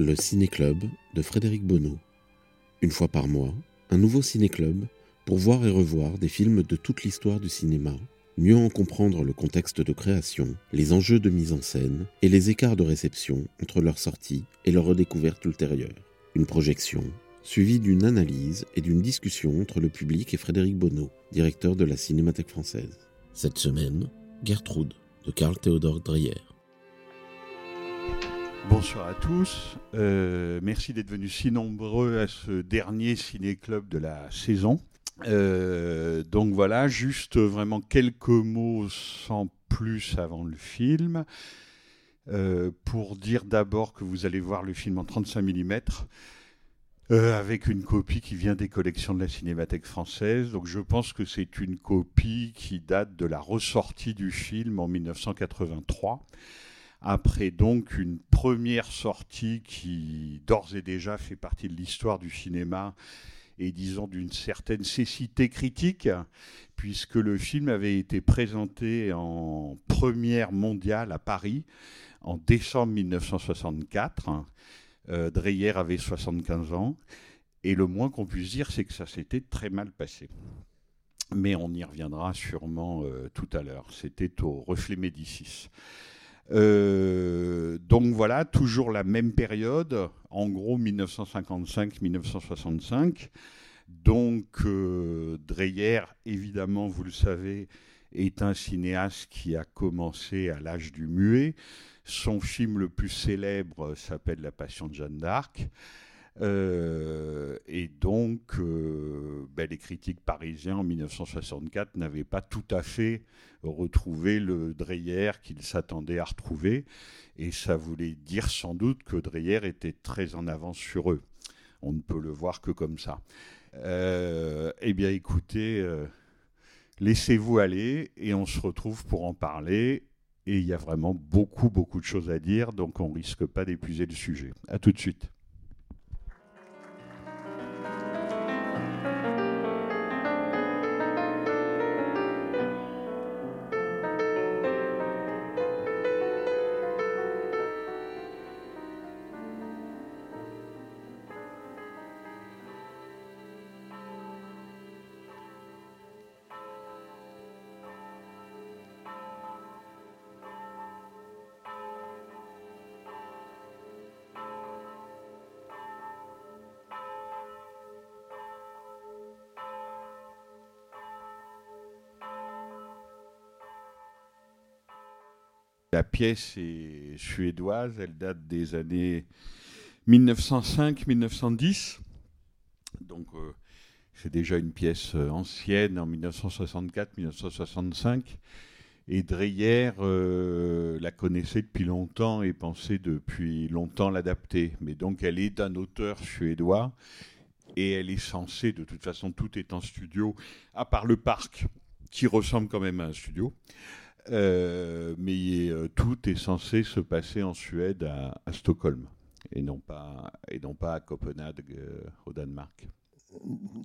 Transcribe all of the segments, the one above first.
Le Ciné-Club de Frédéric Bonneau. Une fois par mois, un nouveau ciné-club pour voir et revoir des films de toute l'histoire du cinéma, mieux en comprendre le contexte de création, les enjeux de mise en scène et les écarts de réception entre leur sortie et leur redécouverte ultérieure. Une projection suivie d'une analyse et d'une discussion entre le public et Frédéric Bonneau, directeur de la Cinémathèque française. Cette semaine, Gertrude de Karl Theodor Dreyer. Bonsoir à tous. Euh, merci d'être venus si nombreux à ce dernier ciné-club de la saison. Euh, donc voilà, juste vraiment quelques mots sans plus avant le film. Euh, pour dire d'abord que vous allez voir le film en 35 mm. avec une copie qui vient des collections de la Cinémathèque française. Donc je pense que c'est une copie qui date de la ressortie du film en 1983 après donc une première sortie qui d'ores et déjà fait partie de l'histoire du cinéma et disons d'une certaine cécité critique, puisque le film avait été présenté en première mondiale à Paris en décembre 1964. Euh, Dreyer avait 75 ans, et le moins qu'on puisse dire, c'est que ça s'était très mal passé. Mais on y reviendra sûrement euh, tout à l'heure. C'était au Reflet Médicis. Euh, donc voilà, toujours la même période, en gros 1955-1965. Donc euh, Dreyer, évidemment, vous le savez, est un cinéaste qui a commencé à l'âge du muet. Son film le plus célèbre s'appelle La Passion de Jeanne d'Arc. Euh, et donc, euh, ben, les critiques parisiens en 1964 n'avaient pas tout à fait retrouvé le Dreyer qu'ils s'attendaient à retrouver. Et ça voulait dire sans doute que Dreyer était très en avance sur eux. On ne peut le voir que comme ça. Euh, eh bien, écoutez, laissez-vous aller et on se retrouve pour en parler. Et il y a vraiment beaucoup, beaucoup de choses à dire, donc on risque pas d'épuiser le sujet. À tout de suite. Pièce est suédoise, elle date des années 1905-1910. Donc euh, c'est déjà une pièce euh, ancienne en 1964-1965. Et Dreyer euh, la connaissait depuis longtemps et pensait depuis longtemps l'adapter. Mais donc elle est d'un auteur suédois et elle est censée, de toute façon tout est en studio, à part le parc qui ressemble quand même à un studio. Euh, mais euh, tout est censé se passer en Suède à, Stockholm et non pas, et non pas à Copenhague euh, au Danemark.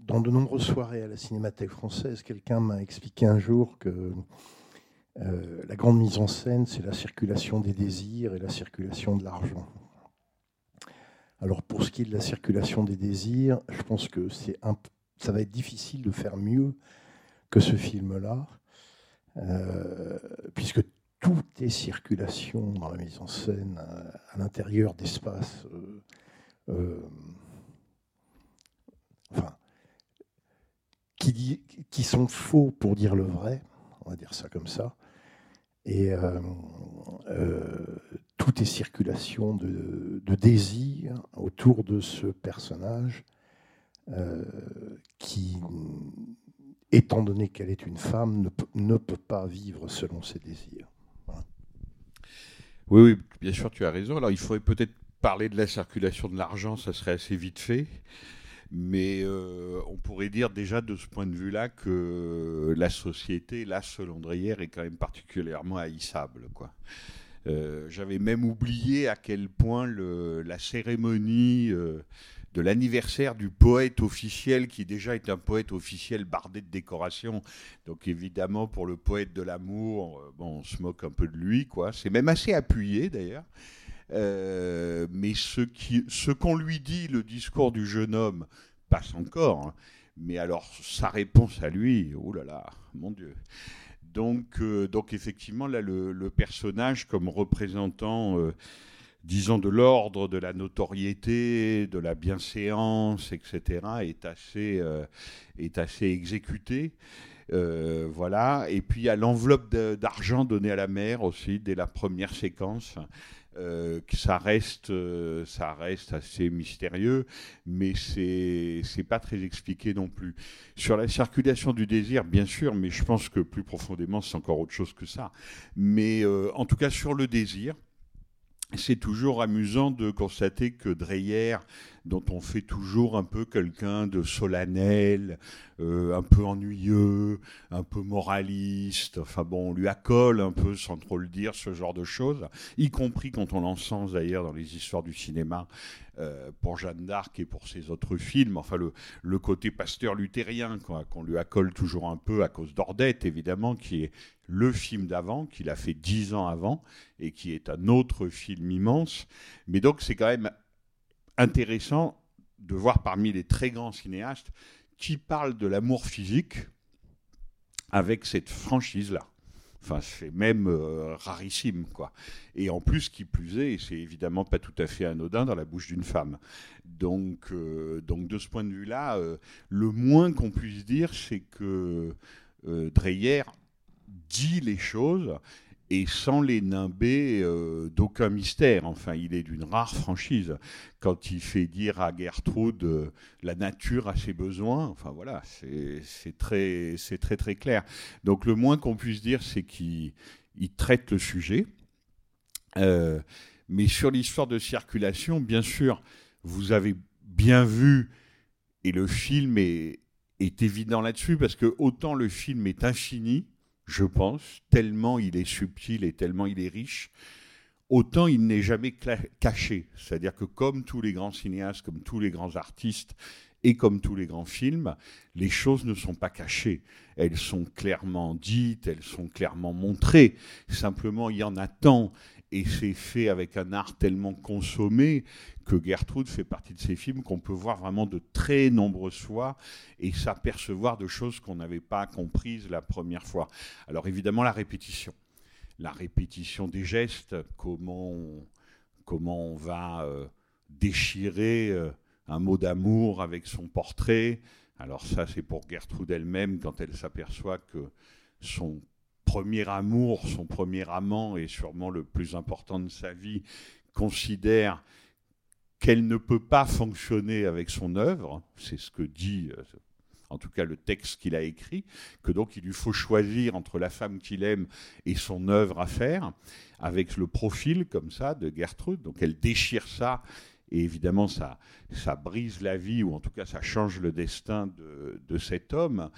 Dans de nombreuses soirées à la Cinémathèque française, quelqu'un m'a expliqué un jour que la grande mise en scène, c'est la circulation des désirs et la circulation de l'argent. Alors pour ce qui est de la circulation des désirs, je pense que c'est ça va être difficile de faire mieux que ce film-là. Euh, puisque tout est circulation dans la mise en scène à, à l'intérieur d'espaces euh, euh, enfin, qui, sont faux pour dire le vrai, on va dire ça comme ça. Et euh, tout est circulation de, de, désir autour de ce personnage qui étant donné qu'elle est une femme, ne peut, pas vivre selon ses désirs. Oui, oui, bien sûr, tu as raison. Alors, il faudrait peut-être parler de la circulation de l'argent, ça serait assez vite fait. Mais euh, on pourrait dire déjà de ce point de vue-là que la société, la Selandrière, est quand même particulièrement haïssable. Quoi. Euh, J'avais même oublié à quel point la cérémonie euh, de l'anniversaire du poète officiel, qui déjà est un poète officiel bardé de décorations, donc évidemment pour le poète de l'amour, euh, bon, on se moque un peu de lui, quoi. C'est même assez appuyé d'ailleurs. Euh, mais ce qui- ce qu'on lui dit, le discours du jeune homme, passe encore. hein. Mais alors, sa réponse à lui, oh là là, mon Dieu. Donc, euh, donc effectivement, là, le, personnage, comme représentant, disons, de l'ordre, de la notoriété, de la bienséance, etc., est assez, euh, est assez exécuté. Euh, voilà. Et puis, il y a l'enveloppe d'argent donnée à la mère aussi, dès la première séquence. Euh, ça reste, ça reste assez mystérieux, mais c'est c'est pas très expliqué non plus. Sur la circulation du désir, bien sûr, mais je pense que plus profondément, c'est encore autre chose que ça. Mais en tout cas, sur le désir, c'est toujours amusant de constater que Dreyer, dont on fait toujours un peu quelqu'un de solennel, euh, un peu ennuyeux, un peu moraliste, enfin bon, on lui accole un peu, sans trop le dire, ce genre de choses, y compris quand on l'encense d'ailleurs dans les histoires du cinéma euh, pour Jeanne d'Arc et pour ses autres films, enfin le, côté pasteur luthérien qu'on lui accole toujours un peu à cause d'Ordette, évidemment, qui est le film d'avant, qu'il a fait dix ans avant, et qui est un autre film immense. Mais donc c'est quand même intéressant de voir parmi les très grands cinéastes qui parlent de l'amour physique avec cette franchise-là. Enfin, c'est même euh, rarissime, quoi. Et en plus, qui plus est, c'est évidemment pas tout à fait anodin dans la bouche d'une femme. Donc, euh, donc de ce point de vue-là, euh, le moins qu'on puisse dire, c'est que Dreyer dit les choses et sans les nimber euh, d'aucun mystère. Enfin, il est d'une rare franchise. Quand il fait dire à Gertrude euh, la nature a ses besoins, enfin voilà, c'est très, très très clair. Donc le moins qu'on puisse dire, c'est qu'il il traite le sujet. Euh, mais sur l'histoire de circulation, bien sûr, vous avez bien vu, et le film est évident là-dessus, parce que autant le film est infini, je pense, tellement il est subtil et tellement il est riche, autant il n'est jamais caché. C'est-à-dire que comme tous les grands cinéastes, comme tous les grands artistes, et comme tous les grands films, les choses ne sont pas cachées. Elles sont clairement dites, elles sont clairement montrées. Simplement, il y en a tant, et c'est fait avec un art tellement consommé que Gertrude fait partie de ces films qu'on peut voir vraiment de très nombreuses fois et s'apercevoir de choses qu'on n'avait pas comprises la première fois. Alors évidemment, la répétition. La répétition des gestes, comment on, comment on va euh, déchirer euh, un mot d'amour avec son portrait. Alors ça, c'est pour Gertrude elle-même quand elle s'aperçoit que son premier amour, son premier amant, et sûrement le plus important de sa vie, considère qu'elle ne peut pas fonctionner avec son œuvre. C'est ce que dit, euh, en tout cas, le texte qu'il a écrit, que donc il lui faut choisir entre la femme qu'il aime et son œuvre à faire, avec le profil comme ça de Gertrude. Donc elle déchire ça et évidemment, ça, ça brise la vie, ou en tout cas, ça change le destin de, de cet homme.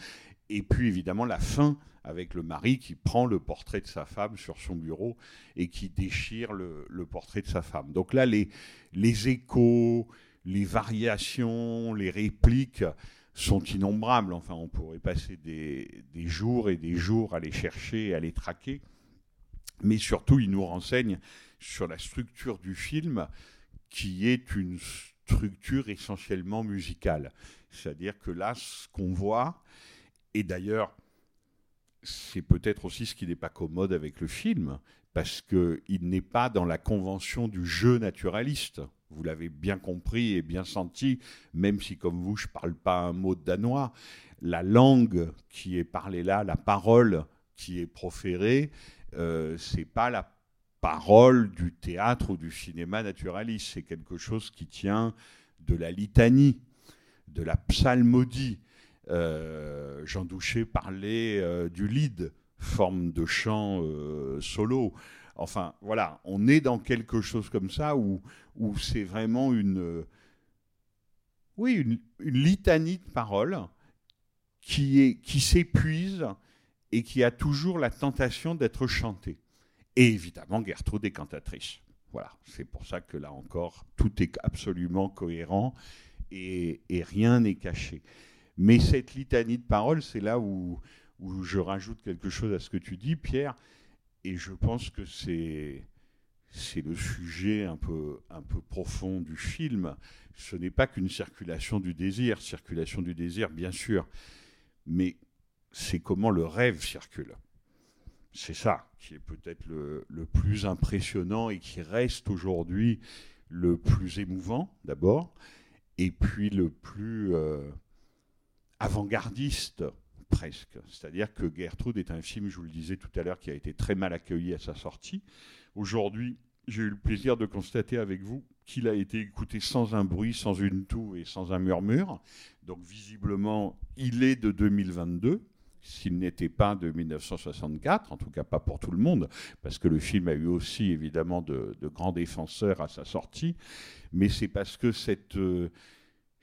Et puis, évidemment, la fin avec le mari qui prend le portrait de sa femme sur son bureau et qui déchire le, portrait de sa femme. Donc là, les, les échos, les variations, les répliques sont innombrables. Enfin, on pourrait passer des, des jours et des jours à les chercher, à les traquer. Mais surtout, il nous renseigne sur la structure du film qui est une structure essentiellement musicale. C'est-à-dire que là, ce qu'on voit, et d'ailleurs, c'est peut-être aussi ce qui n'est pas commode avec le film, parce qu'il n'est pas dans la convention du jeu naturaliste. Vous l'avez bien compris et bien senti, même si comme vous, je ne parle pas un mot de danois. La langue qui est parlée là, la parole qui est proférée, euh, c'est pas la parole du théâtre ou du cinéma naturaliste. C'est quelque chose qui tient de la litanie, de la psalmodie. Euh, Jean Douché parlait euh, du lead, forme de chant euh, solo. Enfin, voilà, on est dans quelque chose comme ça où, c'est vraiment une, oui, une, litanie de paroles qui, s'épuise et qui a toujours la tentation d'être chantée. Et évidemment, Gertrude est cantatrice. Voilà, c'est pour ça que là encore, tout est absolument cohérent et rien n'est caché. Mais cette litanie de paroles, c'est là où, je rajoute quelque chose à ce que tu dis, Pierre, et je pense que c'est le sujet un peu, profond du film. Ce n'est pas qu'une circulation du désir, circulation du désir, bien sûr, mais c'est comment le rêve circule. C'est ça qui est peut-être le, le, plus impressionnant et qui reste aujourd'hui le plus émouvant, d'abord, et puis le plus euh, avant-gardiste, presque. C'est-à-dire que Gertrude est un film, je vous le disais tout à l'heure, qui a été très mal accueilli à sa sortie. Aujourd'hui, j'ai eu le plaisir de constater avec vous qu'il a été écouté sans un bruit, sans une toux et sans un murmure. Donc visiblement, il est de 2022 s'il n'était pas de 1964, en tout cas pas pour tout le monde, parce que le film a eu aussi évidemment de, de grands défenseurs à sa sortie, mais c'est parce que cette, euh,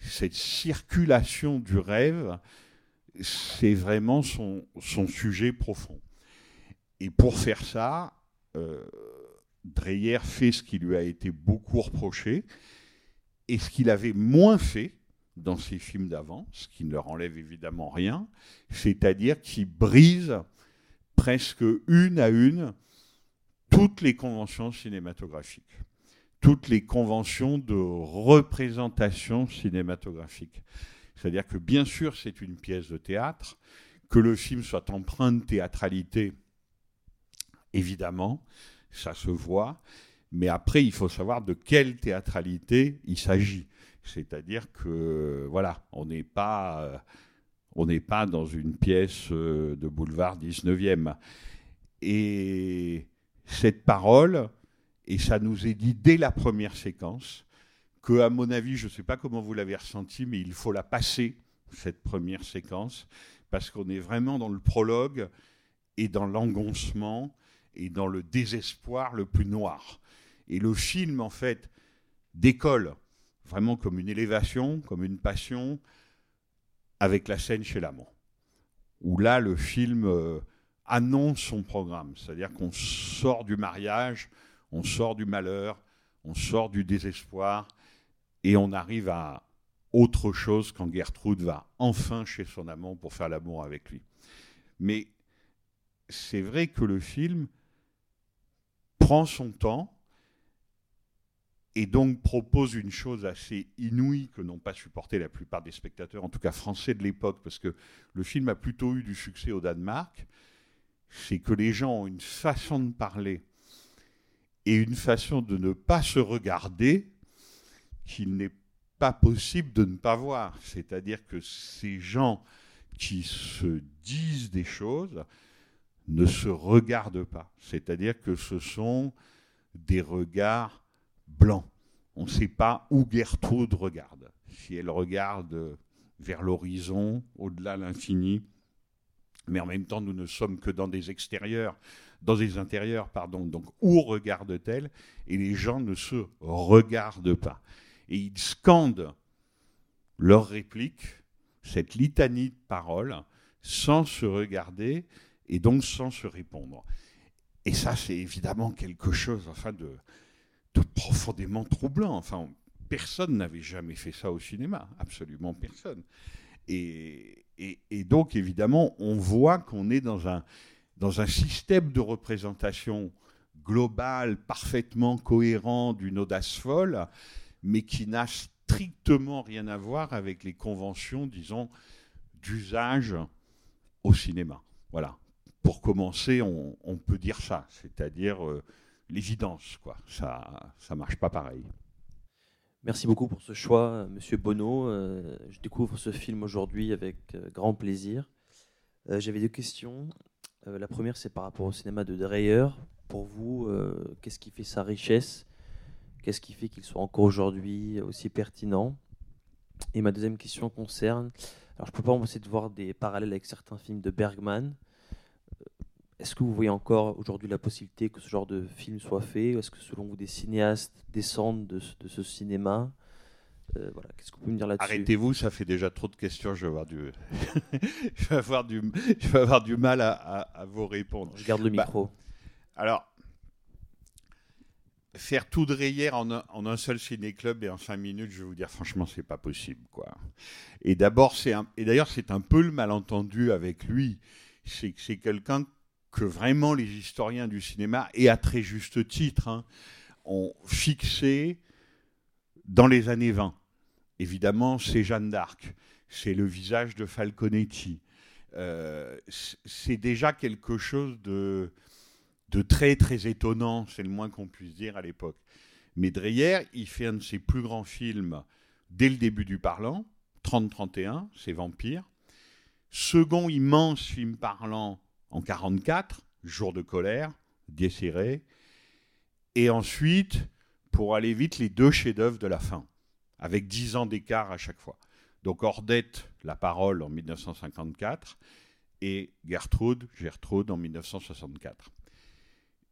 cette circulation du rêve, c'est vraiment son, sujet profond. Et pour faire ça, euh, Dreyer fait ce qui lui a été beaucoup reproché, et ce qu'il avait moins fait, dans ses films d'avant, ce qui ne leur enlève évidemment rien, c'est-à-dire qu'il brise presque une à une toutes les conventions cinématographiques, toutes les conventions de représentation cinématographique. C'est-à-dire que bien sûr c'est une pièce de théâtre, que le film soit empreint de théâtralité, évidemment, ça se voit, mais après il faut savoir de quelle théâtralité il s'agit. C'est-à-dire que, voilà, on n'est pas, euh, on pas dans une pièce euh, de boulevard 19e. Et cette parole, et ça nous est dit dès la première séquence, que, à mon avis, je ne sais pas comment vous l'avez ressenti, mais il faut la passer, cette première séquence, parce qu'on est vraiment dans le prologue et dans l'engoncement et dans le désespoir le plus noir. Et le film, en fait, décolle vraiment comme une élévation, comme une passion, avec la scène chez l'amant. Où là, le film euh, annonce son programme. C'est-à-dire qu'on sort du mariage, on sort du malheur, on sort du désespoir, et on arrive à autre chose quand Gertrude va enfin chez son amant pour faire l'amour avec lui. Mais c'est vrai que le film prend son temps, et donc propose une chose assez inouïe que n'ont pas supporté la plupart des spectateurs, en tout cas français de l'époque, parce que le film a plutôt eu du succès au Danemark, c'est que les gens ont une façon de parler et une façon de ne pas se regarder qu'il n'est pas possible de ne pas voir. C'est-à-dire que ces gens qui se disent des choses ne se regardent pas. C'est-à-dire que ce sont des regards blanc. On ne sait pas où Gertrude regarde. Si elle regarde vers l'horizon, au-delà l'infini, mais en même temps, nous ne sommes que dans des extérieurs, dans des intérieurs, pardon. Donc, où regarde-t-elle Et les gens ne se regardent pas. Et ils scandent leurs répliques, cette litanie de paroles, sans se regarder et donc sans se répondre. Et ça, c'est évidemment quelque chose, enfin, de, profondément troublant. Enfin, personne n'avait jamais fait ça au cinéma, absolument personne. Et, et donc, évidemment, on voit qu'on est dans un, dans un système de représentation globale, parfaitement cohérent d'une audace folle, mais qui n'a strictement rien à voir avec les conventions, disons, d'usage au cinéma. Voilà. Pour commencer, on, peut dire ça, c'est-à-dire euh, l'évidence, quoi. Ça, ça marche pas pareil. Merci beaucoup pour ce choix, Monsieur Bonneau. Euh, je découvre ce film aujourd'hui avec euh, grand plaisir. J'avais deux questions. Euh, la première, c'est par rapport au cinéma de Dreyer. Pour vous, euh, qu'est-ce qui fait sa richesse? Qu'est-ce qui fait qu'il soit encore aujourd'hui aussi pertinent? Et ma deuxième question concerne. Alors, je peux pas m'empêcher de voir des parallèles avec certains films de Bergman. est-ce que vous voyez encore aujourd'hui la possibilité que ce genre de film soit fait? Est-ce que selon vous des cinéastes descendent de, ce- de ce cinéma? Euh, voilà. Qu'est-ce que vous pouvez me dire là-dessus Arrêtez-vous, ça fait déjà trop de questions. Je vais avoir du, je vais avoir du, je vais avoir du mal à, à- à vous répondre. Je garde le Bah, micro. Alors, faire tout en un, en un seul ciné-club et en cinq minutes, je vais vous dire franchement, c'est pas possible, quoi. Et d'abord, c'est un, et d'ailleurs, c'est un peu le malentendu avec lui, c'est que c'est quelqu'un que vraiment les historiens du cinéma et à très juste titre hein, ont fixé dans les années 20. Évidemment, c'est Jeanne d'Arc, c'est le visage de Falconetti. Euh, c'est- déjà quelque chose de très très étonnant, c'est le moins qu'on puisse dire à l'époque. Mais Dreyer, il fait un de ses plus grands films dès le début du parlant, 30-31, c'est Vampire. Second immense film parlant en 44, Jour de colère, Dies Et ensuite, pour aller vite, les deux chefs-d'œuvre de la fin, avec 10 ans d'écart à chaque fois. Donc Ordette, La parole en 1954, et Gertrude, Gertrude en 1964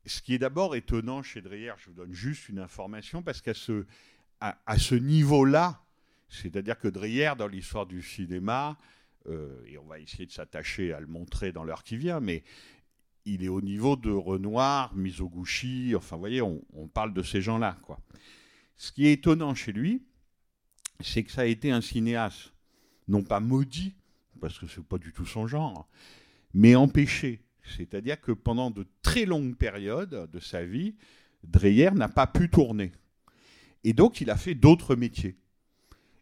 ce qui est d'abord étonnant chez Dreyer, je vous donne juste une information, parce qu'à ce, à, ce niveau-là, c'est-à-dire que Dreyer, dans l'histoire du cinéma, euh, et on va essayer de s'attacher à le montrer dans l'heure qui vient, mais il est au niveau de Renoir, Mizoguchi, enfin, vous voyez, on, parle de ces gens-là, quoi. Ce qui est étonnant chez lui, c'est que ça a été un cinéaste, non pas maudit, parce que c'est pas du tout son genre, mais empêché. C'est-à-dire que pendant de très longues périodes de sa vie, Dreyer n'a pas pu tourner. Et donc, il a fait d'autres métiers.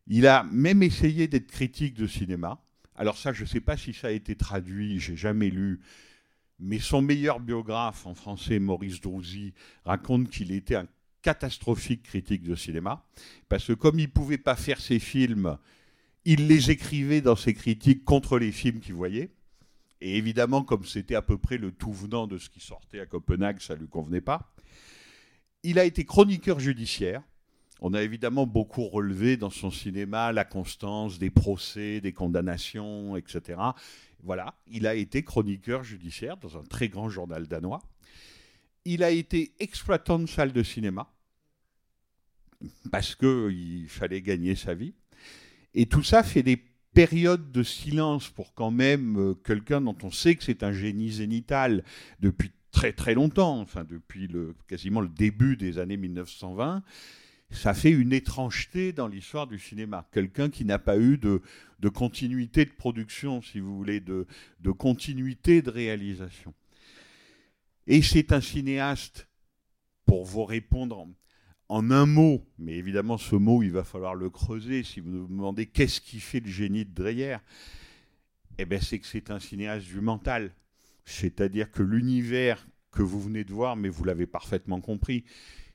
Il a même essayé d'être critique de cinéma. Alors ça, je ne sais pas si ça a été traduit, j'ai jamais lu. Mais son meilleur biographe en français, Maurice Drouzy, raconte qu'il était un catastrophique critique de cinéma. Parce que comme il ne pouvait pas faire ses films, il les écrivait dans ses critiques contre les films qu'il voyait. Et évidemment, comme c'était à peu près le tout venant de ce qui sortait à Copenhague, ça ne lui convenait pas. Il a été chroniqueur judiciaire. On a évidemment beaucoup relevé dans son cinéma la constance des procès, des condamnations, etc. Voilà, il a été chroniqueur judiciaire dans un très grand journal danois. Il a été exploitant de salle de cinéma parce qu'il fallait gagner sa vie. Et tout ça fait des périodes de silence pour quand même euh, quelqu'un dont on sait que c'est un génie zénital depuis très très longtemps, enfin depuis quasiment le début des années 1920, ça fait une étrangeté dans l'histoire du cinéma. Quelqu'un qui n'a pas eu de, continuité de production, si vous voulez, de, de continuité de réalisation. Et c'est un cinéaste, pour vous répondre en, en un mot, mais évidemment ce mot, il va falloir le creuser si vous me demandez qu'est-ce qui fait le génie de Dreyer, eh bien c'est que c'est un cinéaste du mental. C'est-à-dire que l'univers que vous venez de voir, mais vous l'avez parfaitement compris,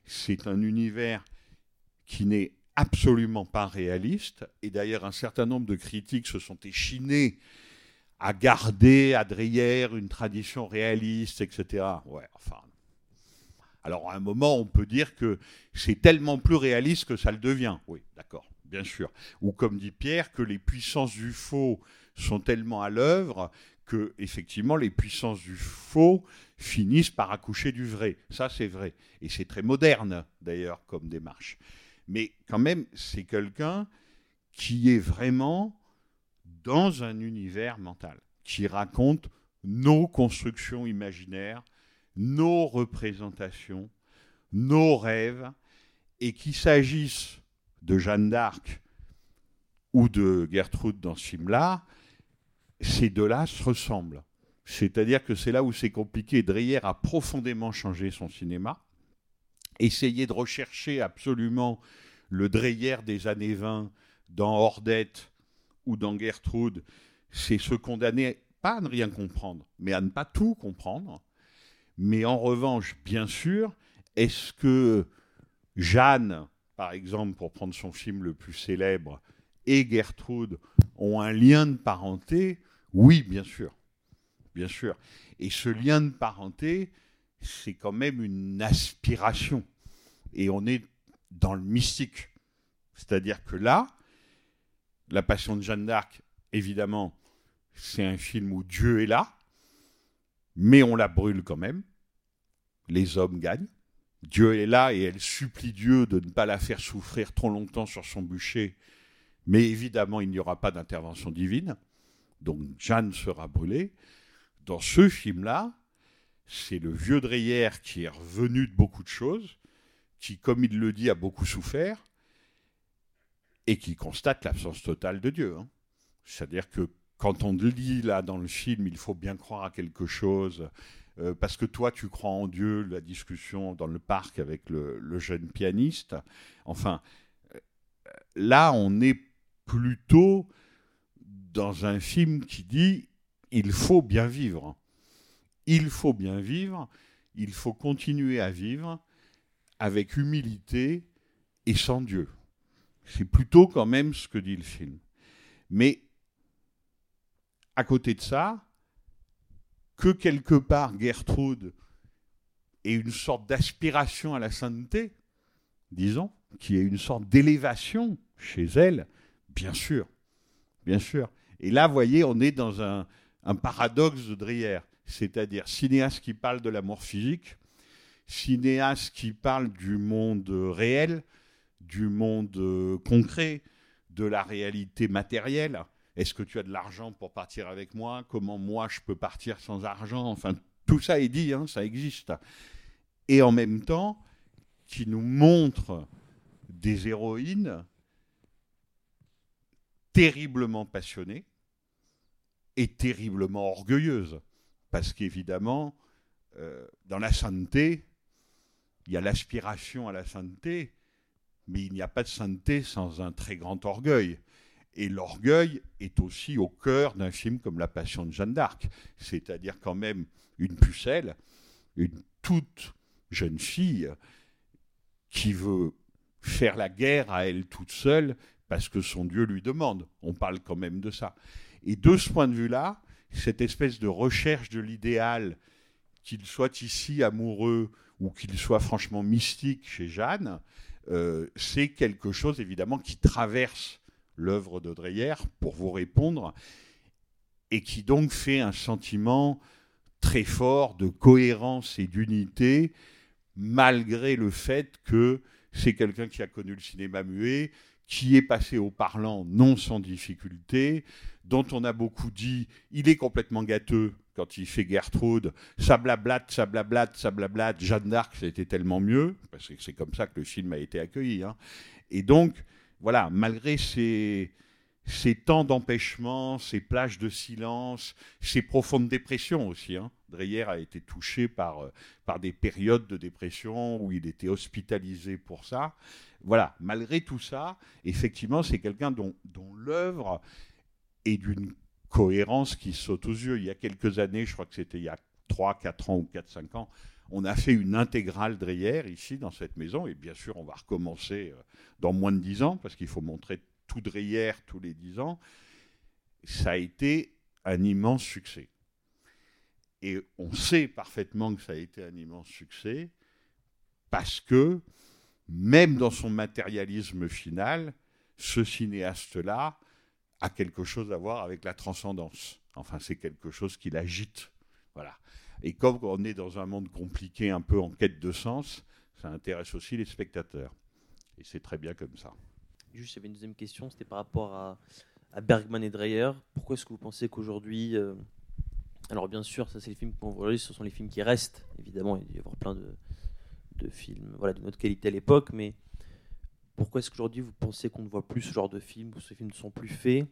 c'est un univers qui n'est absolument pas réaliste. Et d'ailleurs, un certain nombre de critiques se sont échinés à garder à Dreyer une tradition réaliste, etc. Ouais, enfin. Alors, à un moment, on peut dire que c'est tellement plus réaliste que ça le devient. Oui, d'accord, bien sûr. Ou comme dit Pierre, que les puissances du faux sont tellement à l'œuvre que, effectivement, les puissances du faux finissent par accoucher du vrai. Ça, c'est vrai. Et c'est très moderne, d'ailleurs, comme démarche. Mais quand même, c'est quelqu'un qui est vraiment dans un univers mental, qui raconte nos constructions imaginaires, nos représentations, nos rêves, et qu'il s'agisse de Jeanne d'Arc ou de Gertrude dans film-là, ces deux-là se ressemblent. C'est-à-dire que c'est là où c'est compliqué. Dreyer a profondément changé son cinéma. Essayer de rechercher absolument le Dreyer des années 20 dans Ordette ou dans Gertrude, c'est se condamner pas à ne rien comprendre, mais à ne pas tout comprendre. Mais en revanche, bien sûr, est-ce que Jeanne, par exemple, pour prendre son film le plus célèbre, et Gertrude ont un lien de parenté? Oui, bien sûr. Bien sûr. Et ce lien de parenté, c'est quand même une aspiration. Et on est dans le mystique. C'est-à-dire que là, La Passion de Jeanne d'Arc, évidemment, c'est un film où Dieu est là. mais on la brûle quand même. Les hommes gagnent. Dieu est là et elle supplie Dieu de ne pas la faire souffrir trop longtemps sur son bûcher, mais évidemment il n'y aura pas d'intervention divine, donc Jeanne sera brûlée. Dans ce film-là, c'est le vieux Dreyer qui est revenu de beaucoup de choses, qui, comme il le dit, a beaucoup souffert, et qui constate l'absence totale de Dieu. hein. C'est-à-dire que quand on lit là dans le film, il faut bien croire à quelque chose, euh, parce que toi tu crois en Dieu, la discussion dans le parc avec le, jeune pianiste, enfin, euh, là on est plutôt dans un film qui dit il faut bien vivre. Il faut bien vivre, il faut continuer à vivre avec humilité et sans Dieu. C'est plutôt quand même ce que dit le film. Mais à côté de ça, que quelque part Gertrude ait une sorte d'aspiration à la sainteté, disons, qui est une sorte d'élévation chez elle, bien sûr, bien sûr. Et là, vous voyez, on est dans un, paradoxe de Dreyer, c'est-à-dire cinéaste qui parle de l'amour physique, cinéaste qui parle du monde réel, du monde euh, concret, de la réalité matérielle. Est-ce que tu as de l'argent pour partir avec moi? Comment moi je peux partir sans argent? Enfin, tout ça est dit, hein, ça existe. Et en même temps, qui nous montre des héroïnes terriblement passionnées et terriblement orgueilleuses. Parce qu'évidemment, euh, dans la sainteté, il y a l'aspiration à la sainteté, mais il n'y a pas de sainteté sans un très grand orgueil. Et l'orgueil est aussi au cœur d'un film comme La Passion de Jeanne d'Arc, c'est-à-dire quand même une pucelle, une toute jeune fille qui veut faire la guerre à elle toute seule parce que son Dieu lui demande. On parle quand même de ça. Et de ce point de vue-là, cette espèce de recherche de l'idéal, qu'il soit ici amoureux ou qu'il soit franchement mystique chez Jeanne, euh, c'est quelque chose évidemment qui traverse l'œuvre de Dreyer, pour vous répondre, et qui donc fait un sentiment très fort de cohérence et d'unité, malgré le fait que c'est quelqu'un qui a connu le cinéma muet, qui est passé au parlant non sans difficulté, dont on a beaucoup dit, il est complètement gâteux quand il fait Gertrude, ça blablate, ça blablate, ça blablate, Jeanne d'Arc, c'était tellement mieux, parce que c'est comme ça que le film a été accueilli. hein. Et donc, voilà, malgré ces, temps d'empêchement, ces plages de silence, ces profondes dépressions aussi. Hein. Dreyer a été touché par, par des périodes de dépression où il était hospitalisé pour ça. Voilà, malgré tout ça, effectivement, c'est quelqu'un dont, dont l'œuvre est d'une cohérence qui saute aux yeux. Il y a quelques années, je crois que c'était il y a 3, 4 ans ou 4, 5 ans, on a fait une intégrale Dreyer ici dans cette maison, et bien sûr, on va recommencer euh, dans moins de 10 ans, parce qu'il faut montrer tout Dreyer tous les 10 ans. Ça a été un immense succès. Et on sait parfaitement que ça a été un immense succès, parce que, même dans son matérialisme final, ce cinéaste-là a quelque chose à voir avec la transcendance. Enfin, c'est quelque chose qui l'agite. Voilà. Et comme on est dans un monde compliqué, un peu en quête de sens, ça intéresse aussi les spectateurs. Et c'est très bien comme ça. Juste, avait une deuxième question, c'était par rapport à, Bergman et Dreyer. Pourquoi est-ce que vous pensez qu'aujourd'hui, euh, alors bien sûr, ça c'est les films qu'on voit ce sont les films qui restent. Évidemment, il y avoir plein de, de films, voilà, d'une autre qualité à l'époque, mais pourquoi est-ce qu'aujourd'hui vous pensez qu'on ne voit plus ce genre de films ou ces films ne sont plus faits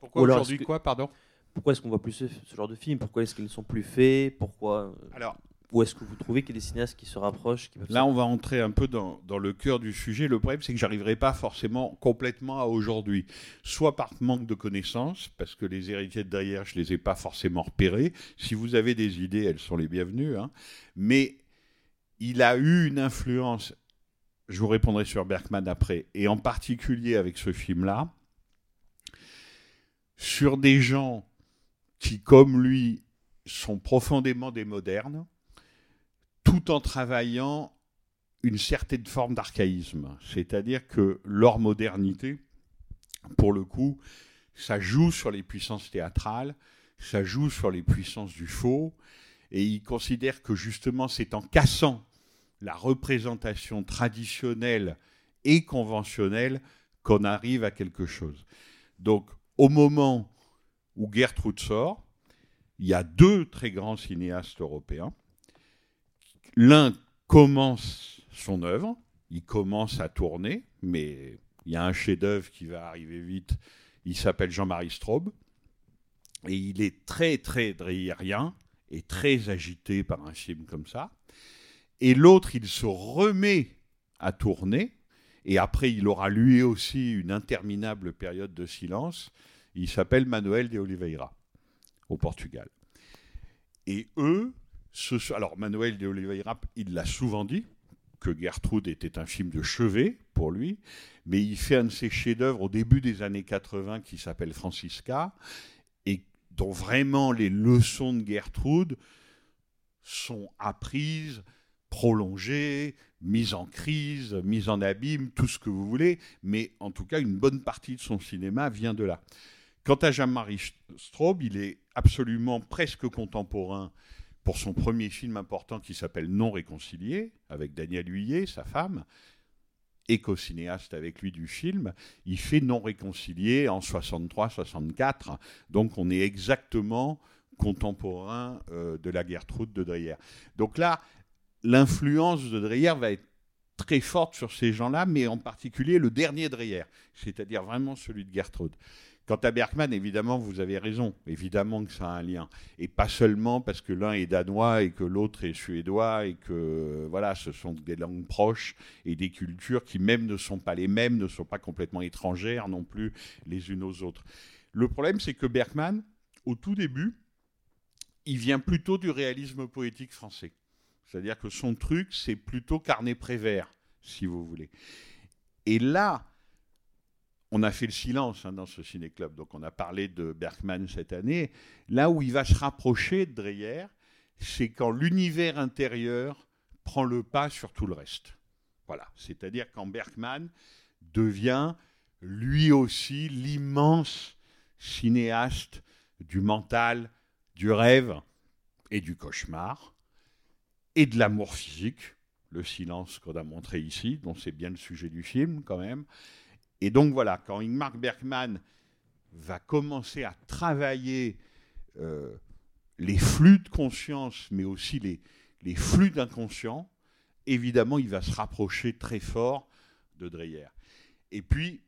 Pourquoi aujourd'hui que- quoi, pardon Pourquoi est-ce qu'on voit plus ce, ce genre de films Pourquoi est-ce qu'ils ne sont plus faits? Pourquoi euh, Alors, Ou est-ce que vous trouvez qu'il y a des cinéastes qui se rapprochent qui peuvent Là, on va entrer un peu dans, dans le cœur du sujet. Le problème, c'est que j'arriverai pas forcément complètement à aujourd'hui. Soit par manque de connaissances, parce que les héritiers de derrière, je les ai pas forcément repérés. Si vous avez des idées, elles sont les bienvenues. hein. Mais il a eu une influence, je vous répondrai sur Bergman après, et en particulier avec ce film-là, sur des gens qui, comme lui, sont profondément des modernes, tout en travaillant une certaine forme d'archaïsme. C'est-à-dire que leur modernité, pour le coup, ça joue sur les puissances théâtrales, ça joue sur les puissances du faux, Et il considère que justement c'est en cassant la représentation traditionnelle et conventionnelle qu'on arrive à quelque chose. Donc au moment où Gertrude sort, il y a deux très grands cinéastes européens. L'un commence son œuvre, il commence à tourner, mais il y a un chef-d'œuvre qui va arriver vite. Il s'appelle Jean-Marie Straub. Et il est très, très dreyerien et très agité par un film comme ça. Et l'autre, il se remet à tourner. Et après, il aura lui aussi une interminable période de silence. Il s'appelle Manuel de Oliveira, au Portugal. Et eux, alors Manuel de Oliveira, il l'a souvent dit, que Gertrude était un film de chevet pour lui, mais il fait un de ses chefs-d'œuvre au début des années 80 qui s'appelle Francisca, et dont vraiment les leçons de Gertrude sont apprises, prolongées, mises en crise, mises en abîme, tout ce que vous voulez, mais en tout cas, une bonne partie de son cinéma vient de là. Quant à Jean-Marie Straub, il est absolument presque contemporain pour son premier film important qui s'appelle Non réconcilié, avec Daniel Huillet, sa femme, et co-cinéaste avec lui du film. Il fait Non réconcilié en 63-64, donc on est exactement contemporain euh, de la Gertrude de Dreyer. Donc là, l'influence de Dreyer va être très forte sur ces gens-là, mais en particulier le dernier Dreyer, c'est-à-dire vraiment celui de Gertrude. Quant à Bergman, évidemment, vous avez raison. Évidemment que ça a un lien. Et pas seulement parce que l'un est danois et que l'autre est suédois et que, voilà, ce sont des langues proches et des cultures qui même ne sont pas les mêmes, ne sont pas complètement étrangères non plus les unes aux autres. Le problème, c'est que Bergman, au tout début, il vient plutôt du réalisme poétique français. C'est-à-dire que son truc, c'est plutôt Carnet Prévert, si vous voulez. Et là, on a fait le silence hein, dans ce ciné-club, donc on a parlé de Bergman cette année. Là où il va se rapprocher de Dreyer, c'est quand l'univers intérieur prend le pas sur tout le reste. Voilà, c'est-à-dire quand Bergman devient lui aussi l'immense cinéaste du mental, du rêve et du cauchemar, et de l'amour physique, le silence qu'on a montré ici, dont c'est bien le sujet du film quand même, et donc voilà, quand Ingmar Bergman va commencer à travailler euh, les flux de conscience, mais aussi les, les flux d'inconscient, évidemment, il va se rapprocher très fort de Dreyer. Et puis,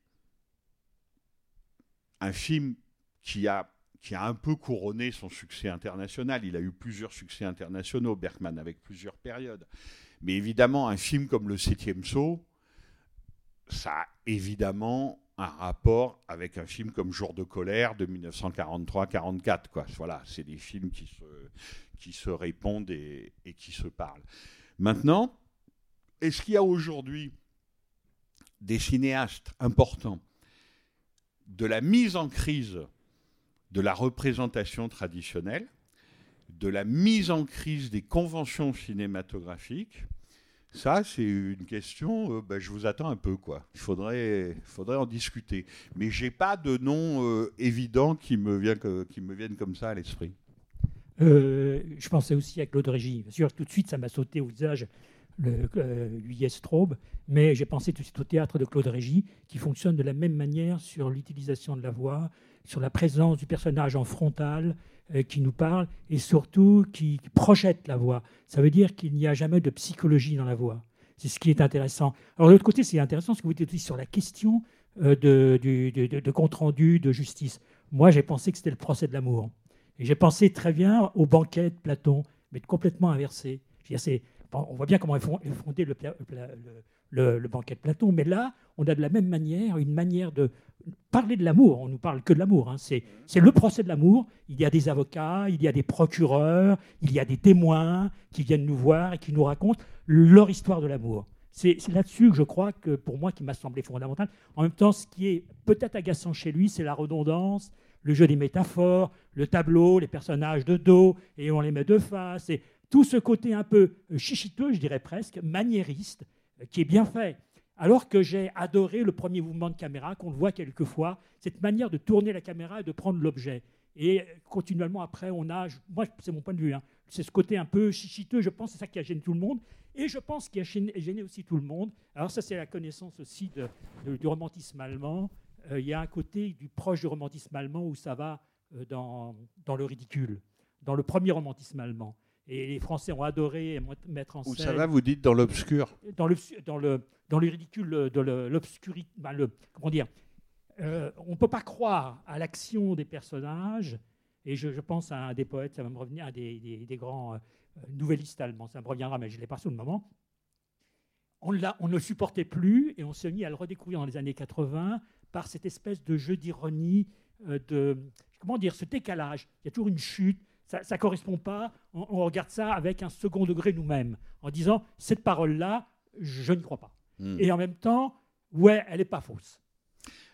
un film qui a, qui a un peu couronné son succès international. Il a eu plusieurs succès internationaux, Bergman, avec plusieurs périodes. Mais évidemment, un film comme Le Septième Saut, ça a évidemment un rapport avec un film comme Jour de colère de 1943-44. Quoi. Voilà, c'est des films qui se, qui se répondent et qui se parlent. Maintenant, est-ce qu'il y a aujourd'hui des cinéastes importants de la mise en crise de la représentation traditionnelle, de la mise en crise des conventions cinématographiques, ça, c'est une question, euh, ben, je vous attends un peu, quoi. Il faudrait, faudrait en discuter. Mais j'ai pas de nom euh, évident qui me, vient, qui me viennent comme ça à l'esprit. Euh, je pensais aussi à Claude Régis. Bien sûr, tout de suite, ça m'a sauté au visage, le euh, mais j'ai pensé tout de suite au théâtre de Claude Régis, qui fonctionne de la même manière sur l'utilisation de la voix, sur la présence du personnage en frontal, euh, qui nous parle et surtout qui, projette la voix. Ça veut dire qu'il n'y a jamais de psychologie dans la voix. C'est ce qui est intéressant. Alors de l'autre côté, c'est intéressant ce que vous dites sur la question euh, de, de, compte-rendu, de justice. Moi, j'ai pensé que c'était le procès de l'amour. Et j'ai pensé très bien au banquet de Platon, mais complètement inversé. on voit bien comment est fondé le, banquet de Platon, mais là, on a de la même manière une manière de parler de l'amour, on ne nous parle que de l'amour, hein. c'est le procès de l'amour, il y a des avocats, il y a des procureurs, il y a des témoins qui viennent nous voir et qui nous racontent leur histoire de l'amour. C'est là-dessus que je crois que pour moi qui m'a semblé fondamental. En même temps, ce qui est peut-être agaçant chez lui, c'est la redondance, le jeu des métaphores, le tableau, les personnages de dos, et on les met de face, et tout ce côté un peu chichiteux, je dirais presque, maniériste, qui est bien fait. Alors que j'ai adoré le premier mouvement de caméra, qu'on le voit quelquefois, cette manière de tourner la caméra et de prendre l'objet. Et continuellement, après, on a, moi, c'est mon point de vue, hein, c'est ce côté un peu chichiteux, je pense, c'est ça qui a gêné tout le monde. Et je pense qu'il a gêné, aussi tout le monde. Alors ça, c'est la connaissance aussi du romantisme allemand. Euh, Il y a un côté du proche du romantisme allemand où ça va euh, dans le ridicule, dans le premier romantisme allemand. Et les Français ont adoré mettre en Où scène ça va, vous dites, dans l'obscur dans le, dans le, dans le ridicule de l'obscurité. ben, le, comment dire euh, On ne peut pas croire à l'action des personnages. Et je, je pense à un des poètes, ça va me revenir, à des, des- des grands euh, nouvellistes allemands, ça me reviendra, mais je ne l'ai pas sur le moment. On ne le supportait plus et on s'est mis à le redécouvrir dans les années 80 par cette espèce de jeu d'ironie, euh, de comment dire, ce décalage. Il y a toujours une chute, ça ne correspond pas. On, on regarde ça avec un second degré nous-mêmes, en disant cette parole-là, je n'y crois pas. Hmm. Et en même temps, ouais, elle n'est pas fausse.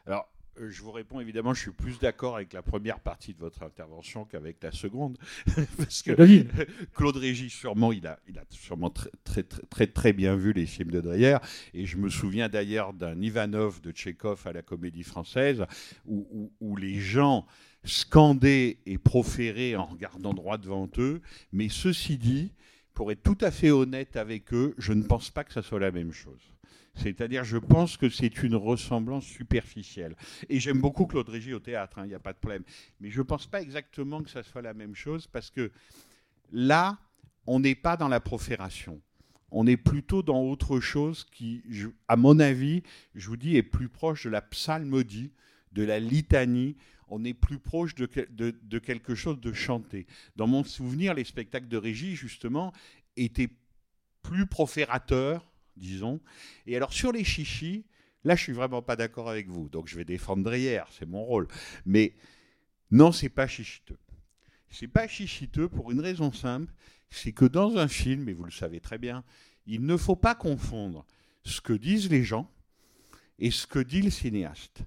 Alors, euh, je vous réponds évidemment, je suis plus d'accord avec la première partie de votre intervention qu'avec la seconde. Parce que. Claude Régis, sûrement, il a, il a sûrement très, très, très, très, très bien vu les films de Dreyer. Et je me souviens d'ailleurs d'un Ivanov de Tchekhov à la Comédie Française, où, où- où les gens scandaient et proféraient en regardant droit devant eux. Mais ceci dit, pour être tout à fait honnête avec eux, je ne pense pas que ça soit la même chose. C'est-à-dire, je pense que c'est une ressemblance superficielle. Et j'aime beaucoup Claude Régis au théâtre, hein, il n'y a pas de problème. Mais je ne pense pas exactement que ça soit la même chose parce que là, on n'est pas dans la profération. On est plutôt dans autre chose qui, à mon avis, je vous dis, est plus proche de la psalmodie, de la litanie. On est plus proche de, que- de- de quelque chose de chanté. Dans mon souvenir, les spectacles de Régis, justement, étaient plus proférateurs, disons. Et alors, sur les chichis, là, je suis vraiment pas d'accord avec vous. Donc, je vais défendre Dreyer, c'est mon rôle. Mais non, c'est pas chichiteux. C'est pas chichiteux pour une raison simple, c'est que dans un film, et vous le savez très bien, il ne faut pas confondre ce que disent les gens et ce que dit le cinéaste.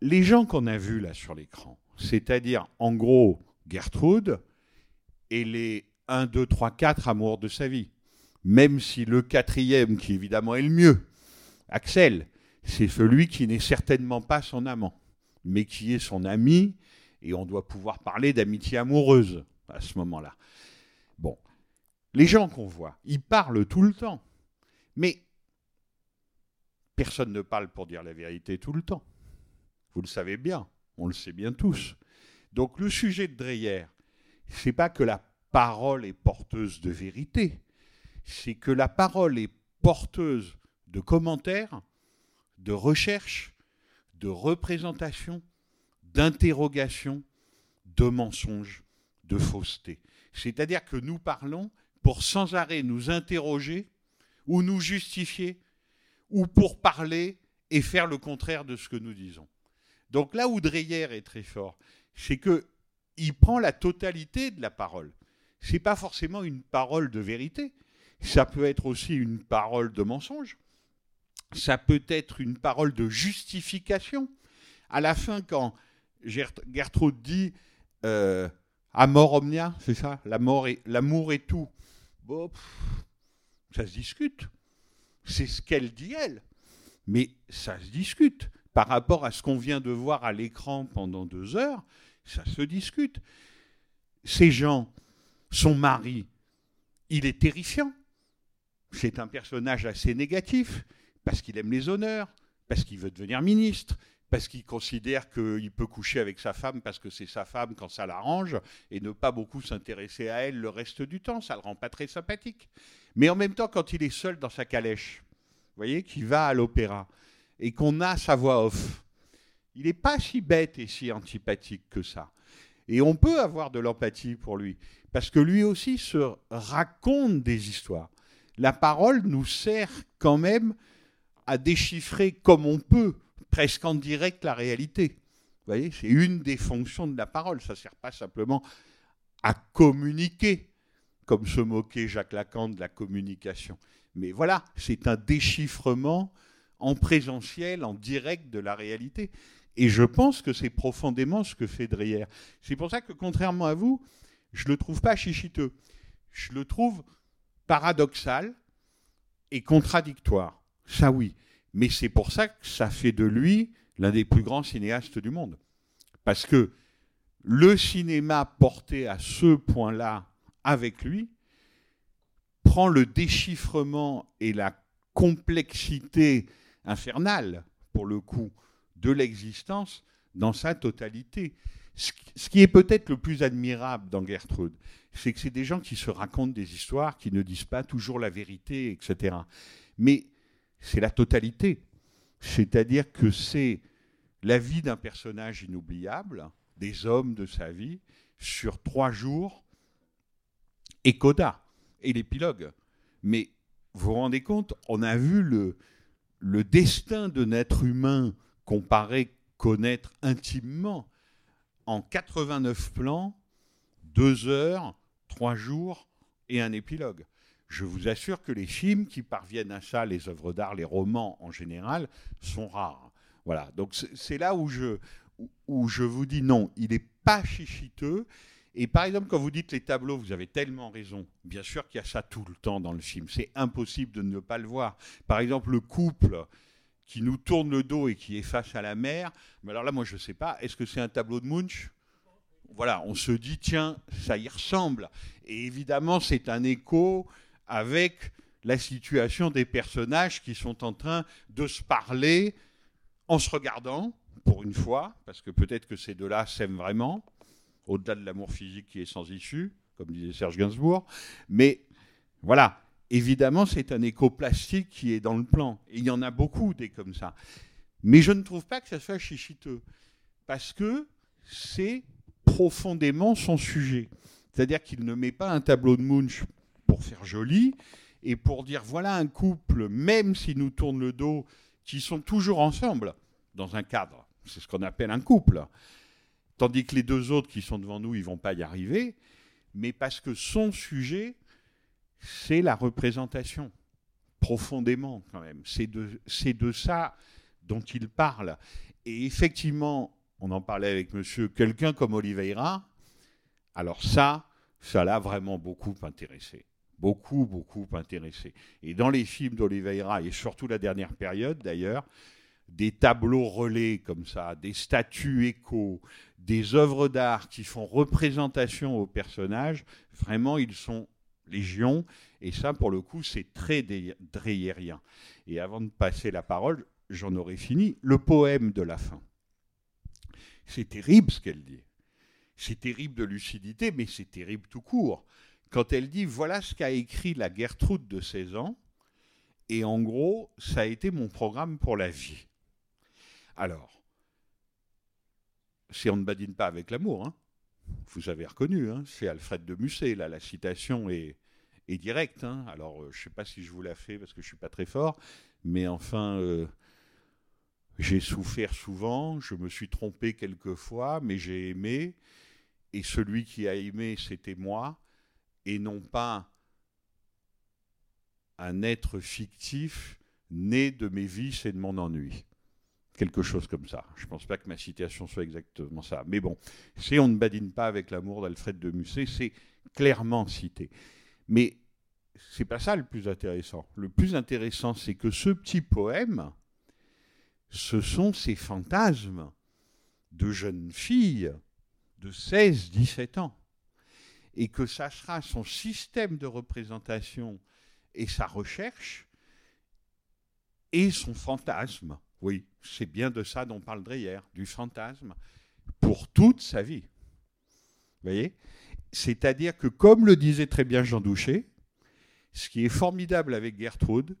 Les gens qu'on a vus là sur l'écran, c'est-à-dire en gros Gertrude et les 1, 2, 3, 4 amours de sa vie, même si le quatrième, qui évidemment est le mieux, Axel, c'est celui qui n'est certainement pas son amant, mais qui est son ami, et on doit pouvoir parler d'amitié amoureuse à ce moment-là. Bon, les gens qu'on voit, ils parlent tout le temps, mais personne ne parle pour dire la vérité tout le temps. Vous le savez bien, on le sait bien tous. Donc le sujet de Dreyer, c'est pas que la parole est porteuse de vérité, c'est que la parole est porteuse de commentaires, de recherches, de représentations, d'interrogations, de mensonges, de fausseté. C'est-à-dire que nous parlons pour sans arrêt nous interroger ou nous justifier ou pour parler et faire le contraire de ce que nous disons. Donc là où Dreyer est très fort, c'est que il prend la totalité de la parole. C'est pas forcément une parole de vérité. Ça peut être aussi une parole de mensonge. Ça peut être une parole de justification. À la fin, quand Gert- Gertrude dit euh, Amor omnia, c'est ça L'amour et tout. Bon, ça se discute. C'est ce qu'elle dit, elle. Mais ça se discute. Par rapport à ce qu'on vient de voir à l'écran pendant deux heures, ça se discute. Ces gens, son mari, il est terrifiant. C'est un personnage assez négatif, parce qu'il aime les honneurs, parce qu'il veut devenir ministre, parce qu'il considère qu'il peut coucher avec sa femme parce que c'est sa femme quand ça l'arrange, et ne pas beaucoup s'intéresser à elle le reste du temps. Ça le rend pas très sympathique. Mais en même temps, quand il est seul dans sa calèche, vous voyez, qui va à l'opéra, et qu'on a sa voix off, il n'est pas si bête et si antipathique que ça. Et on peut avoir de l'empathie pour lui, parce que lui aussi se raconte des histoires. La parole nous sert quand même à déchiffrer comme on peut, presque en direct, la réalité. Vous voyez, c'est une des fonctions de la parole. Ça ne sert pas simplement à communiquer, comme se moquait Jacques Lacan de la communication. Mais voilà, c'est un déchiffrement en présentiel, en direct de la réalité. Et je pense que c'est profondément ce que fait Dreyer. C'est pour ça que, contrairement à vous, je ne le trouve pas chichiteux. Je le trouve paradoxal et contradictoire. Ça, oui. Mais c'est pour ça que ça fait de lui l'un des plus grands cinéastes du monde. Parce que le cinéma porté à ce point-là avec lui prend le déchiffrement et la complexité infernale, pour le coup, de l'existence dans sa totalité. Ce qui- est peut-être le plus admirable dans Gertrude, c'est que c'est des gens qui se racontent des histoires, qui ne disent pas toujours la vérité, etc. Mais c'est la totalité. C'est-à-dire que c'est la vie d'un personnage inoubliable, des hommes de sa vie, sur trois jours, et Coda, et l'épilogue. Mais vous vous rendez compte, on a vu le, le destin d'un être humain qu'on paraît connaître intimement en 89 plans, deux heures, trois jours et un épilogue. Je vous assure que les films qui parviennent à ça, les œuvres d'art, les romans en général, sont rares. Voilà, donc c'est- là où je, où je vous dis non, il n'est pas chichiteux. Et par exemple, quand vous dites les tableaux, vous avez tellement raison. Bien sûr qu'il y a ça tout le temps dans le film. C'est impossible de ne pas le voir. Par exemple, le couple qui nous tourne le dos et qui est face à la mer. Mais alors là, moi, je ne sais pas. Est-ce que c'est un tableau de Munch? Voilà, on se dit, tiens, ça y ressemble. Et évidemment, c'est un écho avec la situation des personnages qui sont en train de se parler en se regardant, pour une fois, parce que peut-être que ces deux-là s'aiment vraiment, au-delà de l'amour physique qui est sans issue, comme disait Serge Gainsbourg. Mais voilà, évidemment, c'est un écho plastique qui est dans le plan. Et il y en a beaucoup des comme ça. Mais je ne trouve pas que ça soit chichiteux, parce que c'est profondément son sujet. C'est-à-dire qu'il ne met pas un tableau de Munch pour faire joli et pour dire voilà un couple, même s'ils nous tournent le dos, qui sont toujours ensemble dans un cadre. C'est ce qu'on appelle un couple. Tandis que les deux autres qui sont devant nous, ils vont pas y arriver, mais parce que son sujet, c'est la représentation, profondément quand même. C'est de, c'est de ça dont il parle. Et effectivement, on en parlait avec monsieur, quelqu'un comme Oliveira, alors ça, ça l'a vraiment beaucoup intéressé. Beaucoup, beaucoup intéressé. Et dans les films d'Oliveira, et surtout la dernière période d'ailleurs, des tableaux relais comme ça, des statues échos, des œuvres d'art qui font représentation aux personnages, vraiment, ils sont légion. Et ça, pour le coup, c'est très dreyerien. Et avant de passer la parole, j'en aurais fini. Le poème de la fin. C'est terrible ce qu'elle dit. C'est terrible de lucidité, mais c'est terrible tout court. Quand elle dit voilà ce qu'a écrit la Gertrude de 16 ans, et en gros, ça a été mon programme pour la vie. Alors, si on ne badine pas avec l'amour, hein, vous avez reconnu, hein, c'est Alfred de Musset, là, la citation est, est directe. hein. Alors, euh, je ne sais pas si je vous la fais parce que je ne suis pas très fort, mais enfin, euh, j'ai souffert souvent, je me suis trompé quelquefois, mais j'ai aimé, et celui qui a aimé, c'était moi, et non pas un être fictif né de mes vices et de mon ennui. Quelque chose comme ça. Je ne pense pas que ma citation soit exactement ça. Mais bon, c'est On ne badine pas avec l'amour d'Alfred de Musset, c'est clairement cité. Mais c'est pas ça le plus intéressant. Le plus intéressant, c'est que ce petit poème, ce sont ces fantasmes de jeunes filles de 16-17 ans. Et que ça sera son système de représentation et sa recherche et son fantasme. Oui, c'est bien de ça dont parle Dreyer, du fantasme, pour toute sa vie. Vous voyez? C'est-à-dire que, comme le disait très bien Jean Douché, ce qui est formidable avec Gertrude,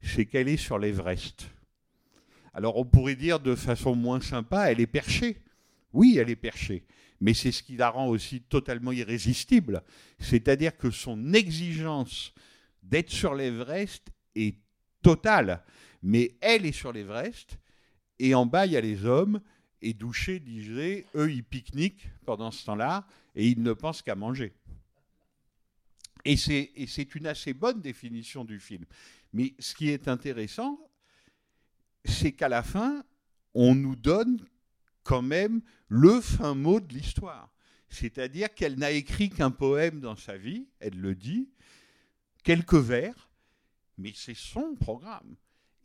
c'est qu'elle est sur l'Everest. Alors on pourrait dire de façon moins sympa, elle est perchée. Oui, elle est perchée. Mais c'est ce qui la rend aussi totalement irrésistible. C'est-à-dire que son exigence d'être sur l'Everest est totale. Mais elle est sur l'Everest, et en bas, il y a les hommes, et Douché disait, eux, ils pique-niquent pendant ce temps-là, et ils ne pensent qu'à manger. Et c'est une assez bonne définition du film. Mais ce qui est intéressant, c'est qu'à la fin, on nous donne quand même le fin mot de l'histoire. C'est-à-dire qu'elle n'a écrit qu'un poème dans sa vie, elle le dit, quelques vers, mais c'est son programme.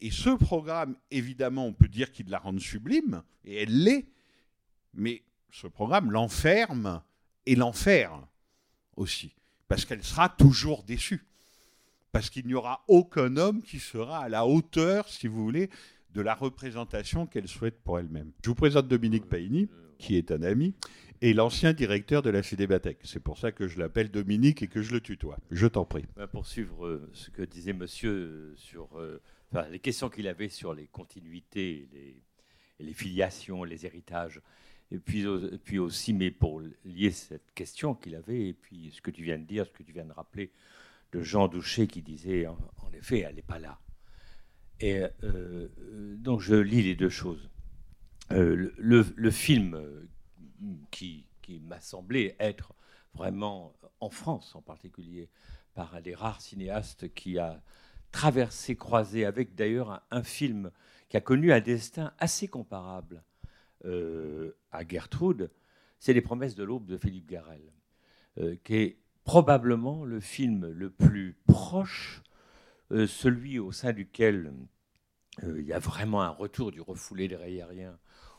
Et ce programme, évidemment, on peut dire qu'il la rend sublime, et elle l'est, mais ce programme l'enferme et l'enfer aussi. Parce qu'elle sera toujours déçue. Parce qu'il n'y aura aucun homme qui sera à la hauteur, si vous voulez, de la représentation qu'elle souhaite pour elle-même. Je vous présente Dominique Paini, qui est un ami, et l'ancien directeur de la Cinémathèque. C'est pour ça que je l'appelle Dominique et que je le tutoie. Je t'en prie. Ben, Pour suivre euh, ce que disait monsieur euh, sur euh, les questions qu'il avait sur les continuités, les, filiations, les héritages, et puis, au- et puis aussi, mais pour lier cette question qu'il avait, et puis ce que tu viens de dire, ce que tu viens de rappeler de Jean Douché qui disait, en, effet, elle n'est pas là. Et euh, euh, donc je lis les deux choses. Euh, le, film euh, qui, qui m'a semblé être vraiment, en France en particulier, par un des rares cinéastes qui a traversé, croisé avec d'ailleurs un, film qui a connu un destin assez comparable euh, à Gertrude, c'est Les promesses de l'aube de Philippe Garel, euh, qui est probablement le film le plus proche, euh, celui au sein duquel il y a vraiment un retour du refoulé des rayériens,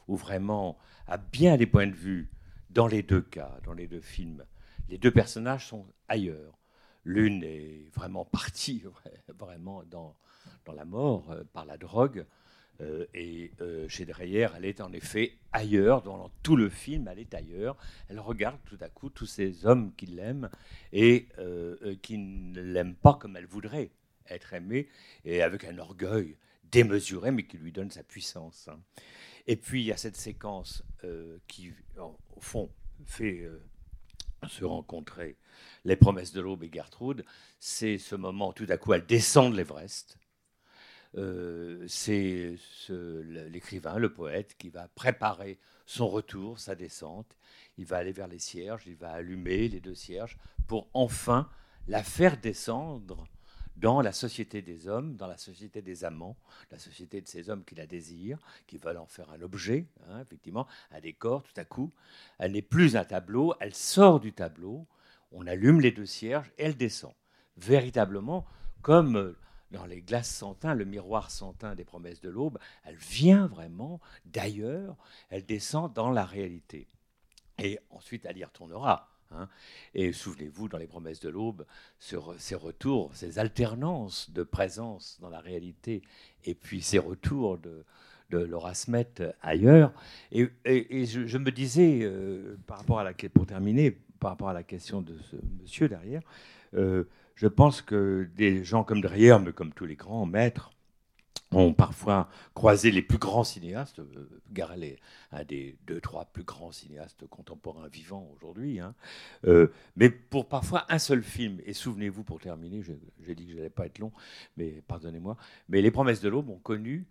où vraiment, à bien des points de vue, dans les deux cas, dans les deux films, les deux personnages sont ailleurs. L'une est vraiment partie vraiment dans, dans la mort euh, par la drogue. euh, et euh, chez Dreyer, elle est en effet ailleurs, dans tout le film, elle est ailleurs. Elle regarde tout à coup tous ces hommes qui l'aiment et qui ne l'aiment pas comme elle voudrait être aimée, et avec un orgueil démesuré, mais qui lui donne sa puissance. hein. Et puis il y a cette séquence qui, au fond, fait se rencontrer les promesses de l'aube et Gertrude. C'est ce moment, tout à coup, elle descend de l'Everest. Euh, c'est ce- l'écrivain, le poète, qui va préparer son retour, sa descente. Il va aller vers les cierges, il va allumer les deux cierges pour enfin la faire descendre dans la société des hommes, dans la société des amants, la société de ces hommes qui la désirent, qui veulent en faire un objet, hein, effectivement, un décor, tout à coup. Elle n'est plus un tableau, elle sort du tableau, on allume les deux cierges et elle descend. Véritablement, comme euh, dans les glaces sans teint, le miroir sans teint des promesses de l'aube, elle vient vraiment d'ailleurs, elle descend dans la réalité. Et ensuite, elle y retournera. Hein. Et souvenez-vous, dans les promesses de l'aube, sur ces retours, ces alternances de présence dans la réalité, et puis ces retours de, de Laura Smet ailleurs. Et, je, me disais, euh, par rapport à la, pour terminer, par rapport à la question de ce monsieur derrière, euh, je pense que des gens comme Dreyer, mais comme tous les grands maîtres, ont parfois croisé les plus grands cinéastes. Euh, Garel est un des deux, trois plus grands cinéastes contemporains vivants aujourd'hui. hein. Euh, mais pour parfois un seul film. Et souvenez-vous, pour terminer, j'ai dit que je n'allais pas être long, mais pardonnez-moi, mais Les Promesses de l'Aube ont connu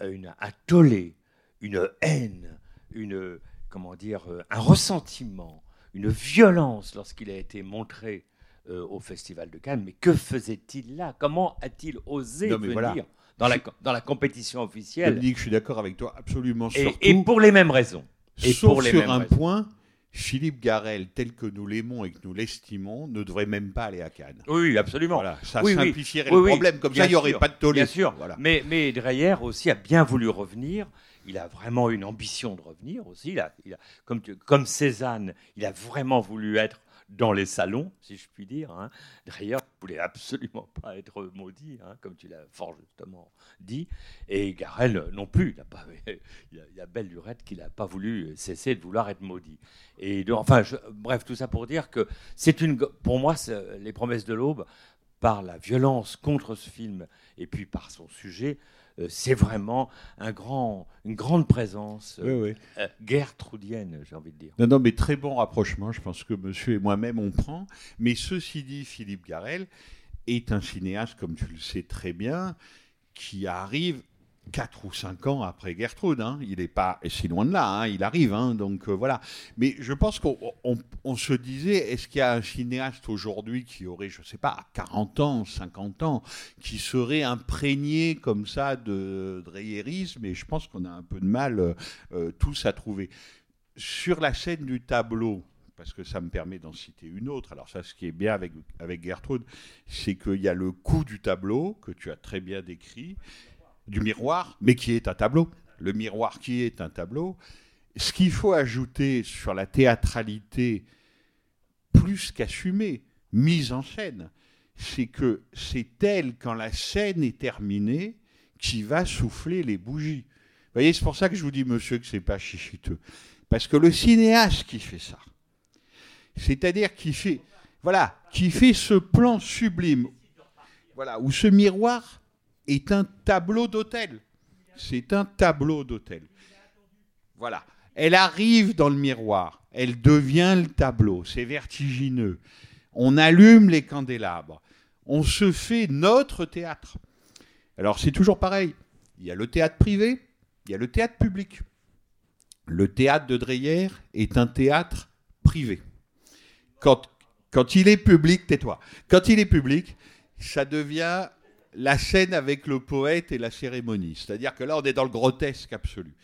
une, un tollé, une haine, une, comment dire, euh, un ressentiment, une violence lorsqu'il a été montré euh, au Festival de Cannes. Mais que faisait-il là? Comment a-t-il osé Non, venir? voilà. Dans, la, dans la compétition officielle Dominique, je suis d'accord avec toi absolument et, surtout. et pour les mêmes raisons. Et Sauf pour les sur mêmes un raisons. point, Philippe Garel, tel que nous l'aimons et que nous l'estimons, ne devrait même pas aller à Cannes. Oui, absolument. Voilà, ça Oui, simplifierait Oui, le oui, problème. Comme ça, il n'y aurait pas de tollé. Bien sûr. Voilà. Mais, mais Dreyer aussi a bien voulu revenir. Il a vraiment une ambition de revenir aussi. Il a, il a- comme, tu- comme Cézanne, il a vraiment voulu être dans les salons, si je puis dire. Hein. Dreyer ne voulait absolument pas être maudit, hein, comme tu l'as fort justement dit. Et Garel euh, non plus. Il, a pas, il, a, a belle lurette qu'il n'a pas voulu cesser de vouloir être maudit. Et enfin, je- bref, tout ça pour dire que c'est une, pour moi, c'est- les promesses de l'aube, par la violence contre ce film et puis par son sujet, euh, c'est vraiment un grand, une grande présence euh, Oui, oui. euh, gertrudienne, j'ai envie de dire. Non, non, mais très bon rapprochement. Je pense que monsieur et moi-même, on prend. Mais ceci dit, Philippe Garel est un cinéaste, comme tu le sais très bien, qui arrive 4 ou 5 ans après Gertrude. hein. Il n'est pas si loin de là, hein. il arrive. hein. Donc euh, voilà. Mais je pense qu'on on- on se disait, est-ce qu'il y a un cinéaste aujourd'hui qui aurait, je ne sais pas, 40 ans, 50 ans, qui serait imprégné comme ça de dreyerisme? Et je pense qu'on a un peu de mal euh, euh, tous à trouver. Sur la scène du tableau, parce que ça me permet d'en citer une autre. Alors ça, ce qui est bien avec, avec Gertrude, c'est qu'il y a le coup du tableau, que tu as très bien décrit, du miroir, mais qui est un tableau. Le miroir qui est un tableau. ce qu'il faut ajouter sur la théâtralité, plus qu'assumée, mise en scène, c'est que c'est elle, quand la scène est terminée, qui va souffler les bougies. Vous voyez, c'est pour ça que je vous dis, monsieur, que c'est pas chichiteux. Parce que le cinéaste qui fait ça, c'est-à-dire qui fait, voilà, qui fait ce plan sublime, voilà, où ce miroir est un tableau d'hôtel. C'est un tableau d'hôtel. Voilà. Elle arrive dans le miroir, elle devient le tableau, c'est vertigineux. On allume les candélabres, on se fait notre théâtre. Alors c'est toujours pareil, il y a le théâtre privé, il y a le théâtre public. Le théâtre de Dreyer est un théâtre privé. Quand, quand il est public, tais-toi, quand il est public, ça devient la scène avec le poète et la cérémonie. C'est-à-dire que là, on est dans le grotesque absolu.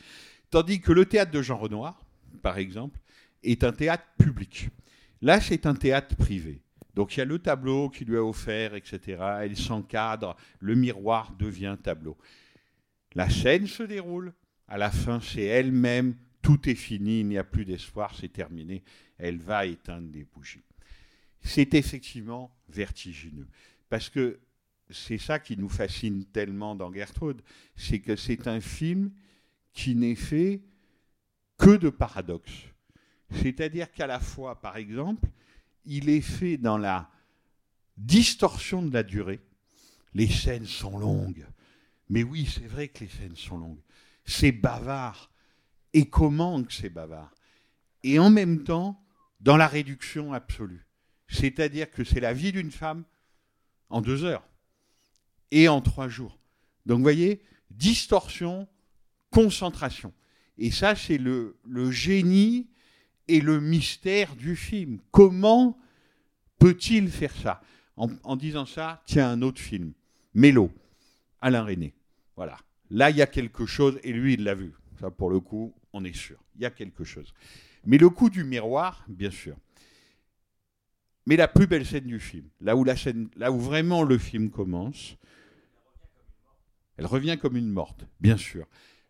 Tandis que le théâtre de Jean Renoir, par exemple, est un théâtre public. Là, c'est un théâtre privé. Donc il y a le tableau qui lui a offert, etc. Elle s'encadre, le miroir devient tableau. La scène se déroule. À la fin, c'est elle-même. Tout est fini, il n'y a plus d'espoir, c'est terminé. Elle va éteindre les bougies. C'est effectivement vertigineux. Parce que c'est ça qui nous fascine tellement dans Gertrude, c'est que c'est un film qui n'est fait que de paradoxes. C'est-à-dire qu'à la fois, par exemple, il est fait dans la distorsion de la durée. Les scènes sont longues. Mais oui, c'est vrai que les scènes sont longues. C'est bavard. Et comment que c'est bavard? Et en même temps, dans la réduction absolue. C'est-à-dire que c'est la vie d'une femme en deux heures et en trois jours. Donc vous voyez, distorsion, concentration. Et ça, c'est le, génie et le mystère du film. Comment peut-il faire ça? En, en, disant ça, tiens, un autre film, Mélo, Alain René. Voilà. Là, il y a quelque chose, et lui, il l'a vu. Ça, pour le coup, on est sûr. Il y a quelque chose. Mais le coup du miroir, bien sûr. Mais la plus belle scène du film, là où, la scène, là où vraiment le film commence, elle revient comme une morte, bien sûr.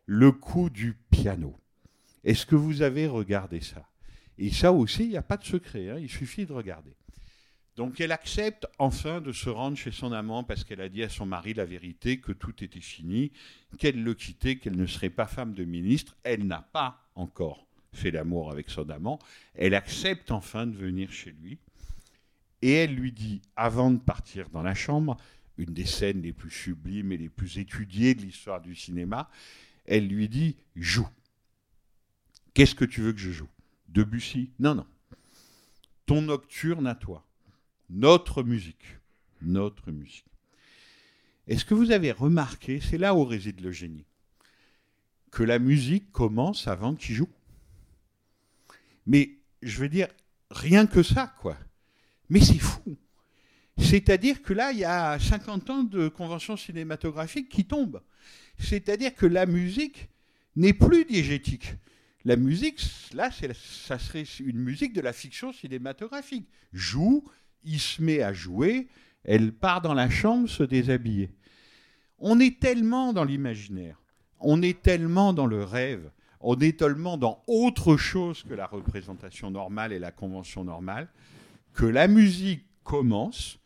Le coup du piano. Est-ce que vous avez regardé ça? Et ça aussi, il n'y a pas de secret, hein, il suffit de regarder. Donc elle accepte enfin de se rendre chez son amant parce qu'elle a dit à son mari la vérité, que tout était fini, qu'elle le quittait, qu'elle ne serait pas femme de ministre. Elle n'a pas encore fait l'amour avec son amant. Elle accepte enfin de venir chez lui. Et elle lui dit, avant de partir dans la chambre, une des scènes les plus sublimes et les plus étudiées de l'histoire du cinéma, elle lui dit Joue. Qu'est-ce que tu veux que je joue? Debussy? Non, non. Ton nocturne à toi. Notre musique. Notre musique. Est-ce que vous avez remarqué, c'est là où réside le génie, que la musique commence avant qu'il joue? Mais je veux dire, rien que ça, quoi. Mais c'est fou. C'est-à-dire que là, il y a 50 ans de convention cinématographique qui tombent. C'est-à-dire que la musique n'est plus diégétique. La musique, là, ça serait une musique de la fiction cinématographique. Joue, il se met à jouer, elle part dans la chambre se déshabiller. On est tellement dans l'imaginaire, on est tellement dans le rêve, on est tellement dans autre chose que la représentation normale et la convention normale, que la musique commence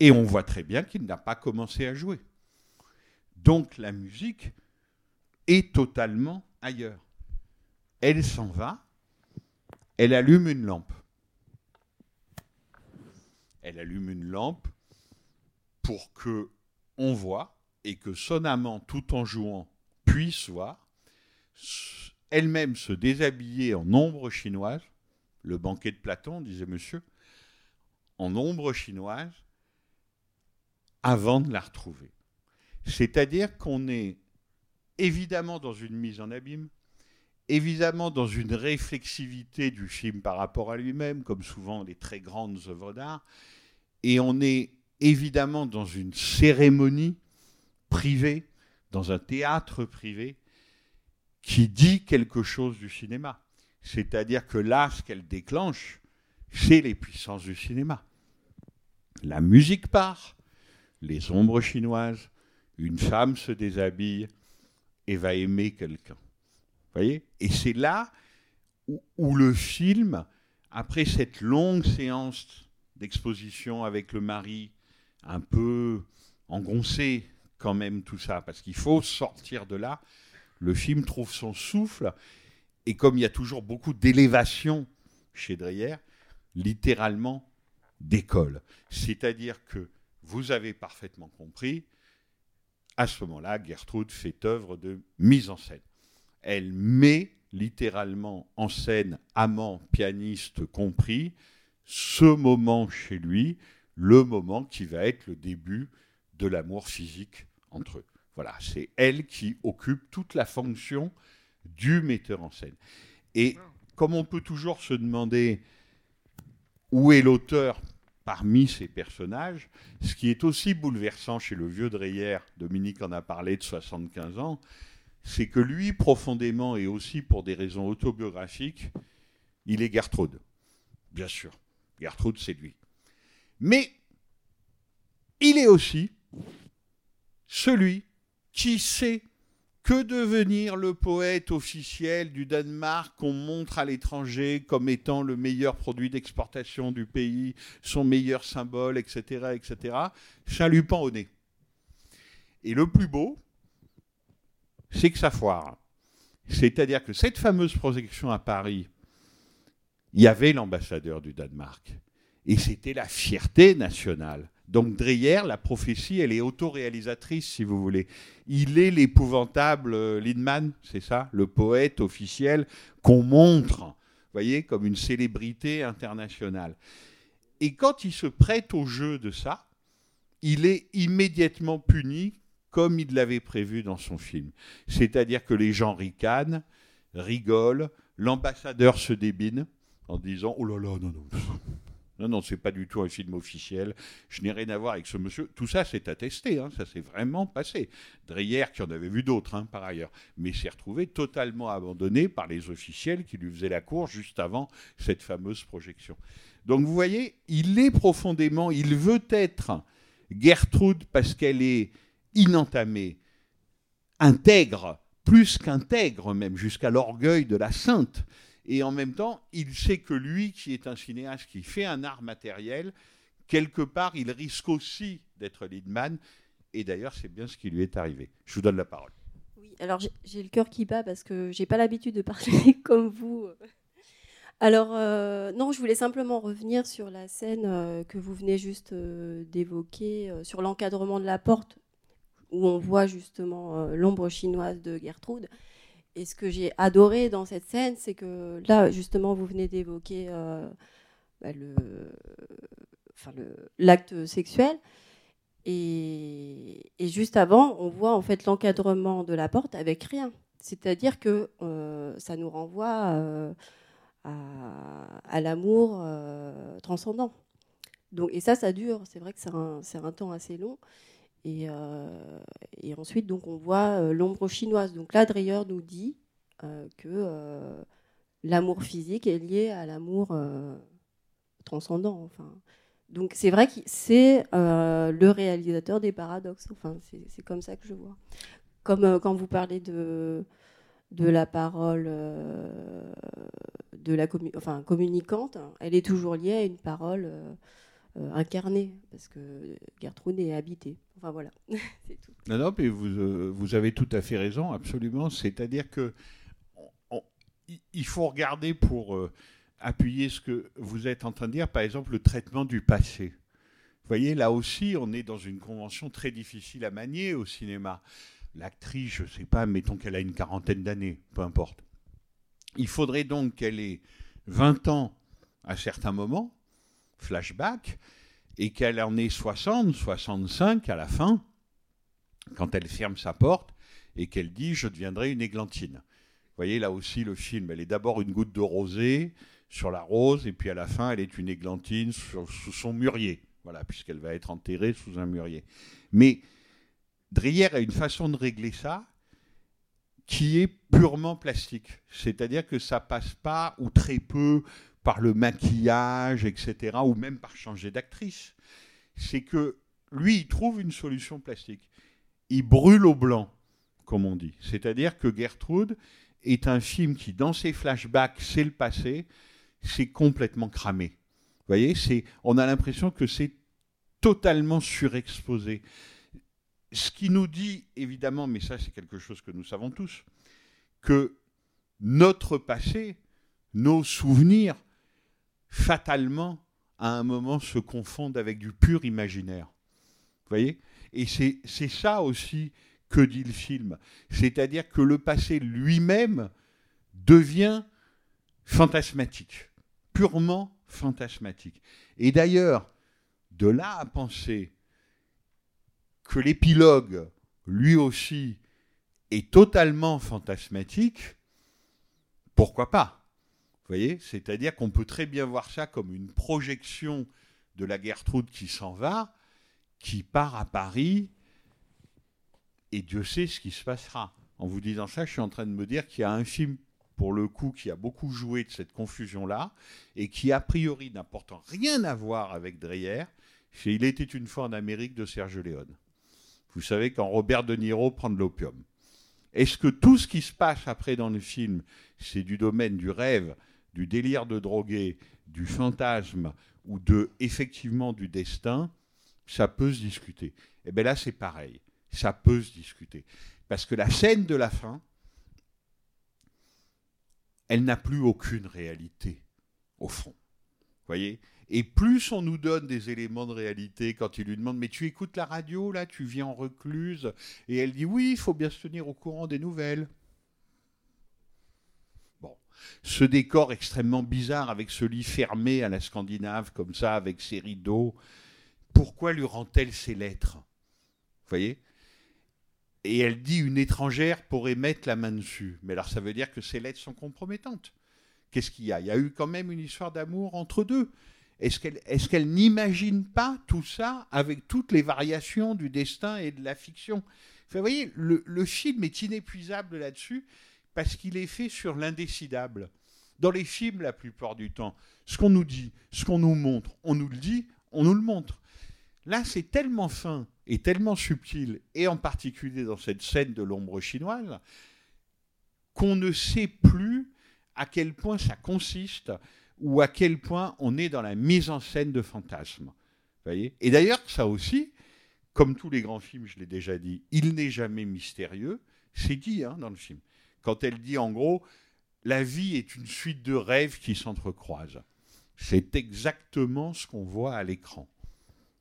et on voit très bien qu'il n'a pas commencé à jouer. Donc la musique est totalement ailleurs. Elle s'en va, elle allume une lampe. Elle allume une lampe pour que on voit et que son amant, tout en jouant, puisse voir, elle-même se déshabiller en ombre chinoise, le banquet de Platon, disait monsieur, en ombre chinoise, avant de la retrouver. C'est-à-dire qu'on est évidemment dans une mise en abîme, évidemment dans une réflexivité du film par rapport à lui-même, comme souvent les très grandes œuvres d'art, et on est évidemment dans une cérémonie privée, dans un théâtre privé, qui dit quelque chose du cinéma. C'est-à-dire que là, ce qu'elle déclenche, c'est les puissances du cinéma. La musique part, les ombres chinoises, une femme se déshabille et va aimer quelqu'un. Voyez? Et c'est là où, où le film, après cette longue séance d'exposition avec le mari, un peu engoncé quand même tout ça, parce qu'il faut sortir de là, le film trouve son souffle, et comme il y a toujours beaucoup d'élévation chez Dreyer, littéralement décolle. C'est-à-dire que vous avez parfaitement compris, à ce moment-là, Gertrude fait œuvre de mise en scène. Elle met littéralement en scène, amant, pianiste compris, ce moment chez lui, le moment qui va être le début de l'amour physique entre eux. Voilà, c'est elle qui occupe toute la fonction du metteur en scène. Et comme on peut toujours se demander où est l'auteur parmi ces personnages, ce qui est aussi bouleversant chez le vieux Dreyer, Dominique en a parlé de 75 ans, c'est que lui, profondément et aussi pour des raisons autobiographiques, il est Gertrude. Bien sûr, Gertrude, c'est lui. Mais il est aussi celui qui sait que devenir le poète officiel du Danemark qu'on montre à l'étranger comme étant le meilleur produit d'exportation du pays, son meilleur symbole, etc., etc., chalupan au nez. Et le plus beau, c'est que ça foire. C'est-à-dire que cette fameuse projection à Paris, il y avait l'ambassadeur du Danemark. Et c'était la fierté nationale. Donc Dreyer, la prophétie, elle est autoréalisatrice, si vous voulez. Il est l'épouvantable euh, Lindman, c'est ça, le poète officiel qu'on montre, voyez, comme une célébrité internationale. Et quand il se prête au jeu de ça, il est immédiatement puni comme il l'avait prévu dans son film. C'est-à-dire que les gens ricanent, rigolent, l'ambassadeur se débine en disant Oh là là, non, non, non, non, c'est pas du tout un film officiel. Je n'ai rien à voir avec ce monsieur. Tout ça, c'est attesté. Hein, ça s'est vraiment passé. Dreyer, qui en avait vu d'autres, hein, par ailleurs, mais s'est retrouvé totalement abandonné par les officiels qui lui faisaient la cour juste avant cette fameuse projection. Donc, vous voyez, il est profondément, il veut être Gertrude parce qu'elle est inentamée, intègre, plus qu'intègre même, jusqu'à l'orgueil de la sainte. Et en même temps, il sait que lui, qui est un cinéaste qui fait un art matériel, quelque part, il risque aussi d'être Lindman. Et d'ailleurs, c'est bien ce qui lui est arrivé. Je vous donne la parole. Oui, alors j'ai- le cœur qui bat parce que j'ai pas l'habitude de parler comme vous. Alors, euh, non, je voulais simplement revenir sur la scène euh, que vous venez juste euh, d'évoquer, sur l'encadrement de la porte, où on voit justement l'ombre chinoise de Gertrude. Et ce que j'ai adoré dans cette scène, c'est que là, justement, vous venez d'évoquer euh, bah, le, l'acte sexuel. Et, juste avant, on voit en fait l'encadrement de la porte avec rien. C'est-à-dire que euh, ça nous renvoie euh, à, l'amour transcendant. Donc, et ça, ça dure. C'est vrai que c'est un, c'est un temps assez long. Et, euh, et ensuite, donc, on voit euh, l'ombre chinoise. Donc là, Dreyer nous dit euh, que l'amour physique est lié à l'amour transcendant. Enfin, donc c'est vrai que c'est le réalisateur des paradoxes. Enfin, c'est comme ça que je vois. Comme quand vous parlez de, la parole de la commu- enfin, communicante, elle est toujours liée à une parole euh, incarnée, parce que Gertrude est habitée. Enfin voilà, c'est tout. Non, non, mais vous, euh, vous avez tout à fait raison, absolument. C'est-à-dire que il faut regarder pour euh, appuyer ce que vous êtes en train de dire, par exemple, le traitement du passé. Vous voyez, là aussi, on est dans une convention très difficile à manier au cinéma. L'actrice, je ne sais pas, mettons qu'elle a une quarantaine d'années, peu importe. Il faudrait donc qu'elle ait 20 ans à certains moments, flashback, et qu'elle en ait 60, 65 à la fin, quand elle ferme sa porte et qu'elle dit je deviendrai une églantine. Vous voyez là aussi le film, elle est d'abord une goutte de rosée sur la rose et puis à la fin elle est une églantine sur- sous son mûrier. Voilà, puisqu'elle va être enterrée sous un mûrier. Mais Dreyer a une façon de régler ça qui est purement plastique. C'est-à-dire que ça passe pas ou très peu par le maquillage, etc., ou même par changer d'actrice. C'est que lui, il trouve une solution plastique. Il brûle au blanc, comme on dit. C'est-à-dire que Gertrude est un film qui, dans ses flashbacks, c'est le passé, c'est complètement cramé. Vous voyez, c'est, on a l'impression que c'est totalement surexposé. Ce qui nous dit, évidemment, mais ça c'est quelque chose que nous savons tous, que notre passé, nos souvenirs, fatalement, à un moment, se confondent avec du pur imaginaire. Vous voyez? Et c'est ça aussi que dit le film. C'est-à-dire que le passé lui-même devient fantasmatique, purement fantasmatique. Et d'ailleurs, de là à penser que l'épilogue, lui aussi, est totalement fantasmatique, pourquoi pas? Voyez C'est-à-dire qu'on peut très bien voir ça comme une projection de la Gertrude qui s'en va, qui part à Paris, et Dieu sait ce qui se passera. En vous disant ça, je suis en train de me dire qu'il y a un film, pour le coup, qui a beaucoup joué de cette confusion-là, et qui, a priori, n'apportant rien à voir avec Dreyer, c'est Il était une fois en Amérique de Serge Léon. Vous savez, quand Robert De Niro prend de l'opium. Est-ce que tout ce qui se passe après dans le film, c'est du domaine du rêve, du délire de drogué, du fantasme ou de effectivement du destin Ça peut se discuter. Et Eh bien là, c'est pareil. Ça peut se discuter. Parce que la scène de la fin, elle n'a plus aucune réalité, au fond. Voyez? Et plus on nous donne des éléments de réalité quand il lui demande Mais tu écoutes la radio, là, tu vis en recluse? Et elle dit Oui, il faut bien se tenir au courant des nouvelles. Ce décor extrêmement bizarre avec ce lit fermé à la scandinave, comme ça, avec ses rideaux, pourquoi lui rend-elle ses lettres? Vous voyez? Et elle dit une étrangère pourrait mettre la main dessus. Mais alors ça veut dire que ces lettres sont compromettantes. Qu'est-ce qu'il y a? Il y a eu quand même une histoire d'amour entre deux. Est-ce qu'elle est n'imagine pas tout ça avec toutes les variations du destin et de la fiction? Enfin, Vous voyez, le film est inépuisable là-dessus parce qu'il est fait sur l'indécidable. Dans les films, la plupart du temps, ce qu'on nous dit, ce qu'on nous montre, on nous le dit, on nous le montre. Là, c'est tellement fin et tellement subtil, et en particulier dans cette scène de l'ombre chinoise, qu'on ne sait plus à quel point ça consiste ou à quel point on est dans la mise en scène de fantasmes. Voyez? Et d'ailleurs, ça aussi, comme tous les grands films, je l'ai déjà dit, il n'est jamais mystérieux. C'est dit hein, dans le film. Quand elle dit en gros, la vie est une suite de rêves qui s'entrecroisent. C'est exactement ce qu'on voit à l'écran.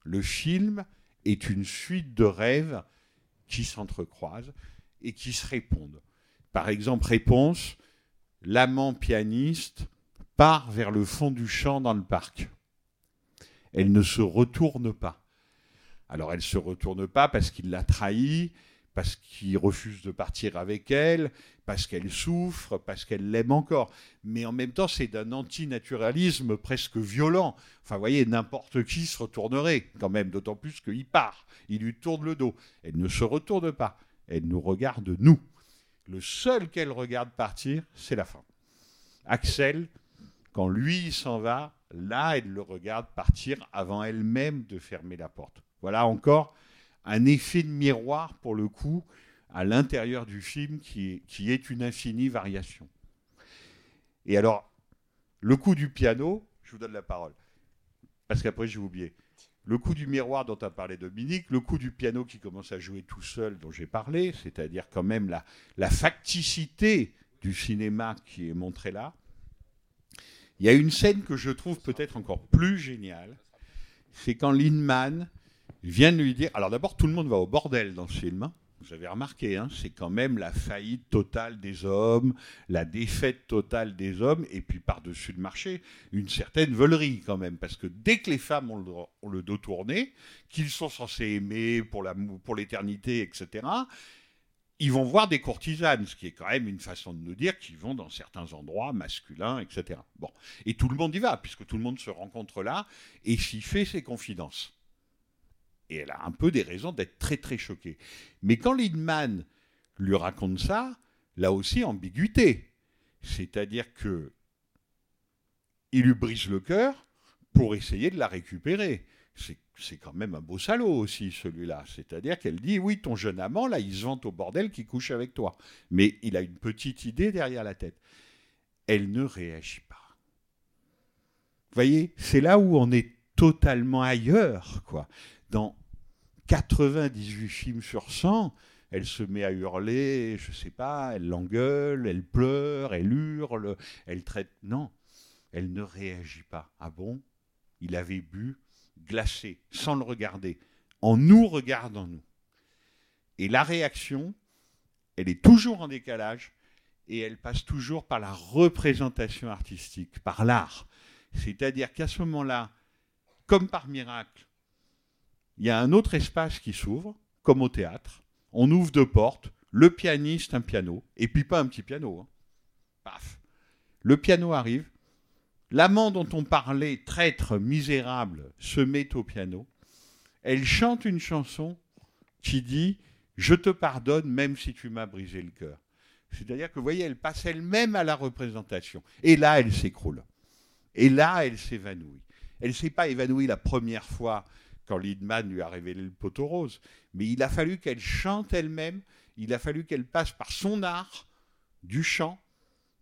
Le film est une suite de rêves qui s'entrecroisent et qui se répondent. Par exemple, réponse, l'amant pianiste part vers le fond du champ dans le parc. Elle ne se retourne pas. Alors elle ne se retourne pas parce qu'il l'a trahie, parce qu'il refuse de partir avec elle, parce qu'elle souffre, parce qu'elle l'aime encore. Mais en même temps, c'est d'un antinaturalisme presque violent. Enfin, vous voyez, n'importe qui se retournerait quand même, d'autant plus qu'il part. Il lui tourne le dos. Elle ne se retourne pas. Elle nous regarde, nous. Le seul qu'elle regarde partir, c'est la fin. Axel, quand lui s'en va, là, elle le regarde partir avant elle-même de fermer la porte. Voilà encore un effet de miroir, pour le coup, à l'intérieur du film qui est, une infinie variation. Et alors, le coup du piano, je vous donne la parole, parce qu'après j'ai oublié. Le coup du miroir dont a parlé Dominique, le coup du piano qui commence à jouer tout seul dont j'ai parlé, c'est-à-dire quand même la, la facticité du cinéma qui est montrée là. Il y a une scène que je trouve peut-être encore plus géniale, c'est quand Linman vient de lui dire. Alors d'abord, tout le monde va au bordel dans ce film. Vous avez remarqué, hein, c'est quand même la faillite totale des hommes, la défaite totale des hommes, et puis par-dessus le marché, une certaine volerie quand même. Parce que dès que les femmes ont le, dos tourné, qu'ils sont censés aimer pour pour l'éternité, etc., ils vont voir des courtisanes, ce qui est quand même une façon de nous dire qu'ils vont dans certains endroits masculins, etc. Bon. Et tout le monde y va, puisque tout le monde se rencontre là et s'y fait ses confidences. Et elle a un peu des raisons d'être très très choquée. Mais quand Lindman lui raconte ça, là aussi ambiguïté. C'est-à-dire que il lui brise le cœur pour essayer de la récupérer. c'est quand même un beau salaud aussi, celui-là. C'est-à-dire qu'elle dit, oui, ton jeune amant, là, il se vante au bordel qui couche avec toi. Mais il a une petite idée derrière la tête. Elle ne réagit pas. Vous voyez, c'est là où on est totalement ailleurs, quoi. Dans 98 films sur 100, elle se met à hurler, je sais pas, elle l'engueule, elle pleure, elle hurle, elle traite. Non, elle ne réagit pas. Ah bon? Il avait bu glacé, sans le regarder, en nous regardant nous. Et la réaction, elle est toujours en décalage et elle passe toujours par la représentation artistique, par l'art. C'est-à-dire qu'à ce moment-là, comme par miracle, il y a un autre espace qui s'ouvre, comme au théâtre. On ouvre deux portes, le pianiste, un piano, et puis pas un petit piano. hein. Paf. Le piano arrive, L'amant dont on parlait, traître, misérable, se met au piano. Elle chante une chanson qui dit Je te pardonne même si tu m'as brisé le cœur. C'est-à-dire que, vous voyez, elle passe elle-même à la représentation. Et là, elle s'écroule. Et là, elle s'évanouit. Elle ne s'est pas évanouie la première fois quand Lindman lui a révélé le poteau rose, mais il a fallu qu'elle chante elle-même, il a fallu qu'elle passe par son art du chant,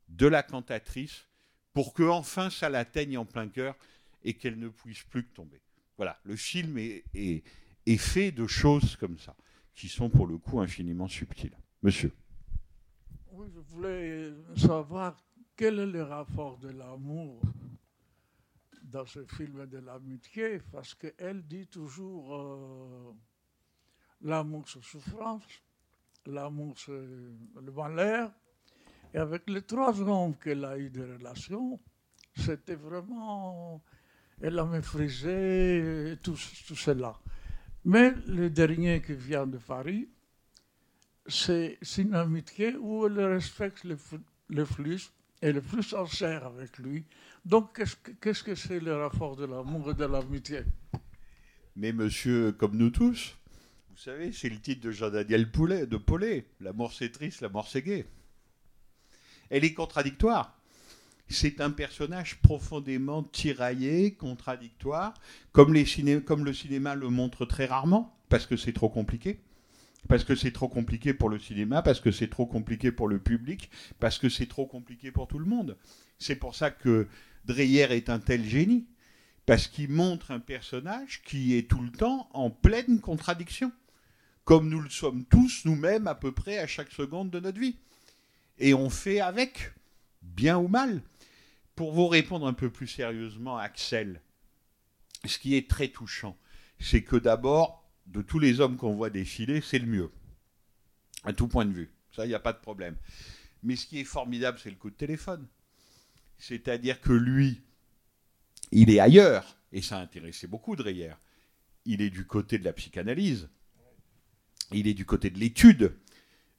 de la cantatrice, pour que enfin ça l'atteigne en plein cœur et qu'elle ne puisse plus que tomber. Voilà, le film est, est- est fait de choses comme ça, qui sont pour le coup infiniment subtiles. Monsieur. Oui, je voulais savoir quel est le rapport de l'amour dans ce film de l'amitié, parce qu'elle dit toujours euh, l'amour c'est souffrance, l'amour c'est le malheur. Et avec les trois hommes qu'elle a eu de relations, c'était vraiment. Elle a méprisé tout, tout cela. Mais le dernier qui vient de Paris, c'est une amitié où elle respecte le, le flux et le flux sincère avec lui. Donc, qu'est-ce que c'est le rapport de l'amour et de l'amitié? Mais monsieur, comme nous tous, vous savez, c'est le titre de Jean-Daniel Poulet, de Paulet. L'amour c'est triste, l'amour c'est gai. Elle est contradictoire. C'est un personnage profondément tiraillé, contradictoire, comme, les comme le cinéma le montre très rarement, parce que c'est trop compliqué. Parce que c'est trop compliqué pour le cinéma, parce que c'est trop compliqué pour le public, parce que c'est trop compliqué pour tout le monde. C'est pour ça que Dreyer est un tel génie, parce qu'il montre un personnage qui est tout le temps en pleine contradiction, comme nous le sommes tous nous-mêmes à peu près à chaque seconde de notre vie. Et on fait avec, bien ou mal. Pour vous répondre un peu plus sérieusement, Axel, ce qui est très touchant, c'est que d'abord, de tous les hommes qu'on voit défiler, c'est le mieux, à tout point de vue. Ça, il n'y a pas de problème. Mais ce qui est formidable, c'est le coup de téléphone. C'est-à-dire que lui, il est ailleurs, et ça a intéressé beaucoup Dreyer. Il est du côté de la psychanalyse, il est du côté de l'étude,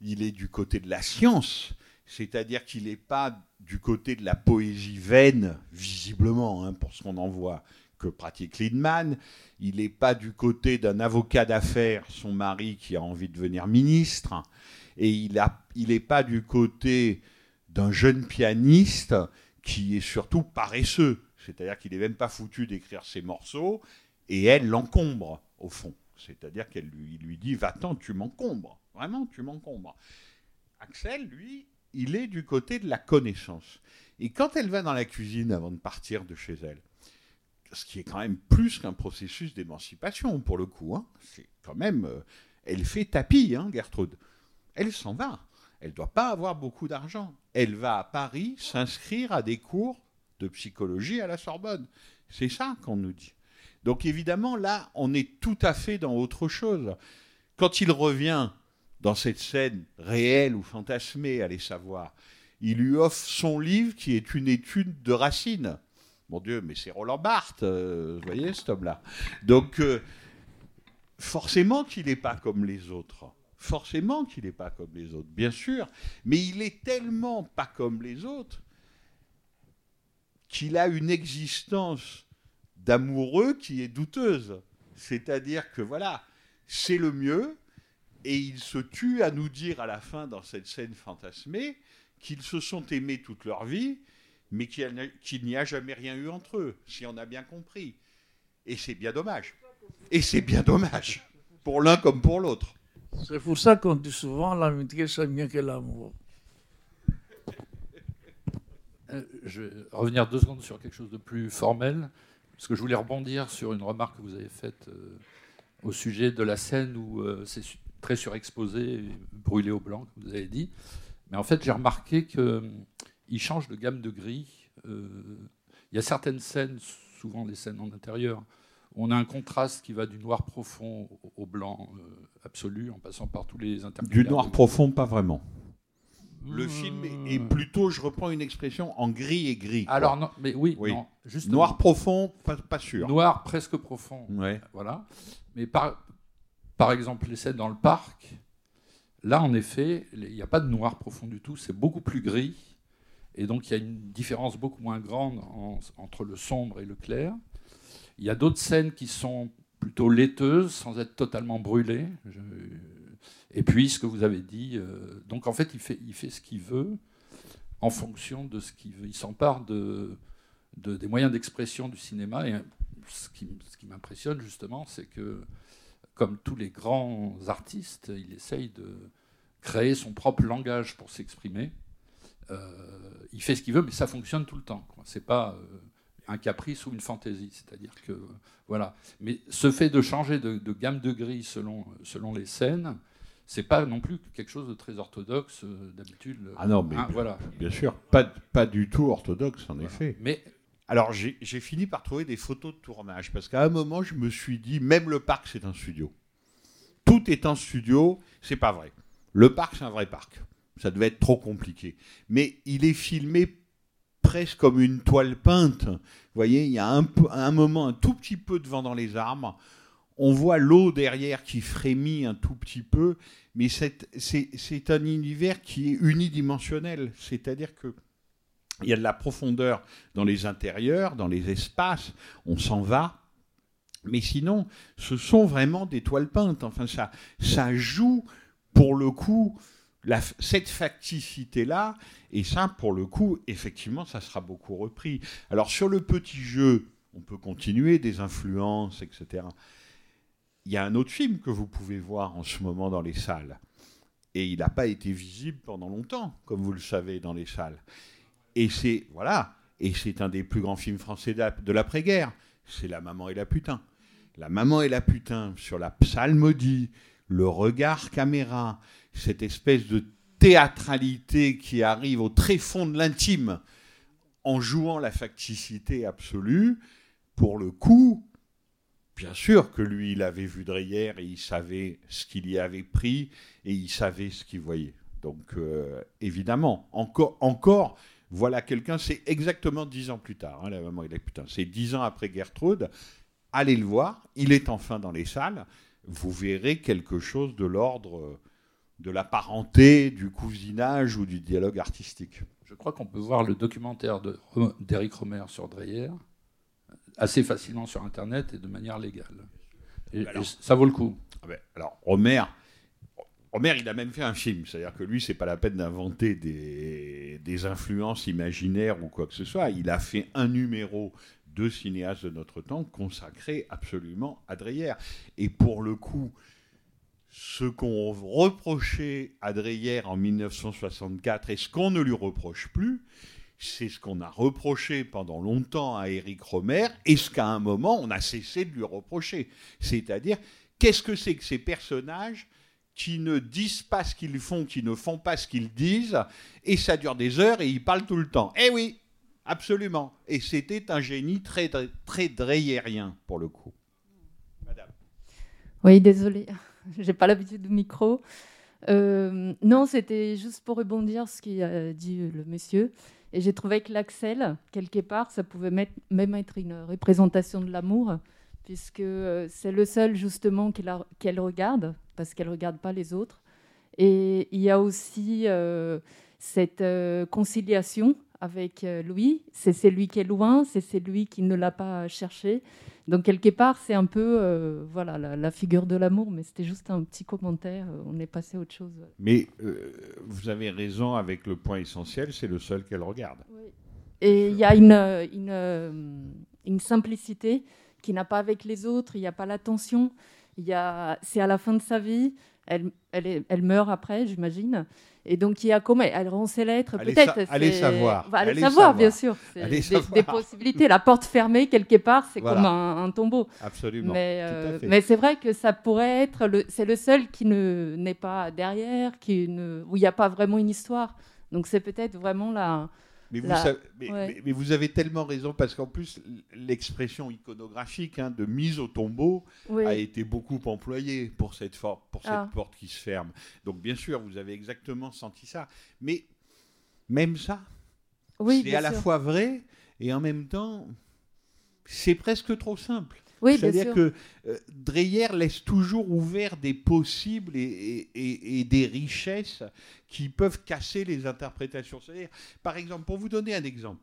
il est du côté de la science, c'est-à-dire qu'il n'est pas du côté de la poésie vaine, visiblement, hein, pour ce qu'on en voit, que pratique Lindman. Il n'est pas du côté d'un avocat d'affaires, son mari qui a envie de devenir ministre. Et il n'est pas du côté d'un jeune pianiste qui est surtout paresseux. C'est-à-dire qu'il n'est même pas foutu d'écrire ses morceaux et elle l'encombre, au fond. C'est-à-dire qu'elle lui, lui dit Va-t'en, tu m'encombres. Vraiment, tu m'encombres. Axel, lui, il est du côté de la connaissance. Et quand elle va dans la cuisine avant de partir de chez elle, ce qui est quand même plus qu'un processus d'émancipation, pour le coup, hein, c'est quand même. euh, elle fait tapis, hein, Gertrude. Elle s'en va. Elle ne doit pas avoir beaucoup d'argent. Elle va à Paris s'inscrire à des cours de psychologie à la Sorbonne. C'est ça qu'on nous dit. Donc évidemment, là, on est tout à fait dans autre chose. Quand il revient dans cette scène réelle ou fantasmée, allez savoir, il lui offre son livre qui est une étude de Racine. Mon Dieu, mais c'est Roland Barthes, euh, vous voyez cet homme-là. Donc, euh, forcément qu'il n'est pas comme les autres. Forcément qu'il n'est pas comme les autres, bien sûr. Mais il est tellement pas comme les autres qu'il a une existence d'amoureux qui est douteuse. C'est-à-dire que voilà, c'est le mieux, et il se tue à nous dire à la fin, dans cette scène fantasmée, qu'ils se sont aimés toute leur vie, mais qu'il n'y a- jamais rien eu entre eux, si on a bien compris. Et c'est bien dommage. Et c'est bien dommage, pour l'un comme pour l'autre. C'est pour ça qu'on dit souvent l'amitié c'est mieux que l'amour. Euh, je vais revenir deux secondes sur quelque chose de plus formel, parce que je voulais rebondir sur une remarque que vous avez faite euh, au sujet de la scène où euh, c'est très surexposé, brûlé au blanc, comme vous avez dit. Mais en fait, j'ai remarqué qu'il change de gamme de gris. Euh, Il y a certaines scènes, souvent des scènes en intérieur, où on a un contraste qui va du noir profond au, blanc euh, absolu, en passant par tous les Du intermédiaires. noir de- profond, pas vraiment. Le Mmh. film est- plutôt, je reprends une expression, en gris et gris. quoi. Alors, non, mais oui, non, justement. Noir profond, pas, pas sûr. Noir presque profond. Ouais. Voilà. Mais par, par exemple, les scènes dans le parc, là, en effet, il n'y a pas de noir profond du tout, c'est beaucoup plus gris. Et donc, il y a une différence beaucoup moins grande en- entre le sombre et le clair. Il y a d'autres scènes qui sont plutôt laiteuses, sans être totalement brûlées. Et puis, ce que vous avez dit, euh, donc en fait, il fait, ce qu'il veut en fonction de ce qu'il veut. Il s'empare de, de- des moyens d'expression du cinéma. Et ce qui m'impressionne justement, c'est que, comme tous les grands artistes, il essaye de créer son propre langage pour s'exprimer. Euh, il fait ce qu'il veut, mais ça fonctionne tout le temps. C'est pas euh, un caprice ou une fantaisie. C'est-à-dire que voilà. Mais ce fait de changer de, de gamme de gris selon selon les scènes, c'est pas non plus quelque chose de très orthodoxe euh, d'habitude. Ah non, mais Hein, voilà. bien sûr, pas, pas du tout orthodoxe, en effet. Mais alors, j'ai fini par trouver des photos de tournage, parce qu'à un moment, je me suis dit, même le parc, c'est un studio. Tout est un studio, c'est pas vrai. Le parc, c'est un vrai parc. Ça devait être trop compliqué. Mais il est filmé presque comme une toile peinte. Vous voyez, il y a un, moment, un tout petit peu de vent dans les arbres. On voit l'eau derrière qui frémit un tout petit peu, mais c'est un univers qui est unidimensionnel. C'est-à-dire que il y a de la profondeur dans les intérieurs, dans les espaces, on s'en va. Mais sinon, ce sont vraiment des toiles peintes. Enfin, ça, ça joue, pour le coup, cette facticité-là. Et ça, pour le coup, effectivement, ça sera beaucoup repris. Alors, sur le petit jeu, on peut continuer, des influences, etc. Il y a un autre film que vous pouvez voir en ce moment dans les salles. Et il n'a pas été visible pendant longtemps, comme vous le savez, dans les salles. Et c'est voilà, et c'est un des plus grands films français de l'après-guerre. C'est La Maman et la putain. La Maman et la putain sur la psalmodie, le regard caméra, cette espèce de théâtralité qui arrive au tréfond de l'intime en jouant la facticité absolue. Pour le coup, Bien sûr que lui, il avait vu Dreyer et il savait ce qu'il y avait pris et il savait ce qu'il voyait. Donc, euh, évidemment, encore, encore, voilà quelqu'un, c'est exactement dix ans plus tard, hein, la maman et la putain. C'est dix ans après Gertrude. Allez le voir, il est enfin dans les salles. Vous verrez quelque chose de l'ordre euh, de la parenté, du cousinage ou du dialogue artistique. Je crois qu'on peut voir le documentaire de- d'Éric Romer sur Dreyer assez facilement sur Internet et de manière légale. Et, et ça vaut le coup. Ah ben, alors, Homer, Homer, il a même fait un film. C'est-à-dire que lui, c'est pas la peine d'inventer des, des influences imaginaires ou quoi que ce soit. Il a fait un numéro de cinéastes de notre temps consacré absolument à Dreyer. Et pour le coup, ce qu'on reprochait à Dreyer en 1964 et ce qu'on ne lui reproche plus, c'est ce qu'on a reproché pendant longtemps à Éric Romer et ce qu'à un moment on a cessé de lui reprocher. C'est-à-dire, qu'est-ce que c'est que ces personnages qui ne disent pas ce qu'ils font, qui ne font pas ce qu'ils disent, et ça dure des heures et ils parlent tout le temps. Eh oui, absolument. Et c'était un génie très, très dreyerien, pour le coup. Oui, désolé, j'ai pas l'habitude du micro. Euh, non, c'était juste pour rebondir ce qu'a dit le monsieur. Et j'ai trouvé que l'Axel, quelque part, ça pouvait même être une représentation de l'amour, puisque euh, c'est le seul justement qu'elle regarde, parce qu'elle ne regarde pas les autres. Et il y a aussi euh, cette conciliation avec lui. C'est celui qui est loin, c'est celui qui ne l'a pas cherché. Donc quelque part, c'est un peu euh, voilà la, la figure de l'amour, mais c'était juste un petit commentaire. euh, On est passé à autre chose. Mais euh, vous avez raison avec le point essentiel, c'est le seul qu'elle regarde. Et il y a une, une, une simplicité qui n'a pas avec les autres, il n'y a pas l'attention. Il y a, c'est à la fin de sa vie, elle, elle, est- elle meurt après, j'imagine. Et donc il y a comment elle rend ses lettres, peut-être. sa- allez savoir, Bah, allez allez savoir, savoir. bien sûr. Allez des, savoir. des possibilités. La porte fermée quelque part, c'est Voilà. comme un, un tombeau. Absolument, Mais, euh, mais c'est vrai que ça pourrait être le, c'est le seul qui ne n'est pas derrière, qui ne, où il n'y a pas vraiment une histoire. Donc c'est peut-être vraiment la. Mais vous, la- savez- mais- ouais. mais- mais vous avez tellement raison parce qu'en plus l'expression iconographique hein, de mise au tombeau Oui. a été beaucoup employée pour cette, for- pour cette Ah. porte qui se ferme. Donc bien sûr, vous avez exactement senti ça. Mais même ça, Oui, c'est à la fois vrai et en même temps, c'est presque trop simple. Oui, C'est-à-dire que euh, Dreyer laisse toujours ouvert des possibles et, et- et- et des richesses qui peuvent casser les interprétations. C'est-à-dire, par exemple, pour vous donner un exemple,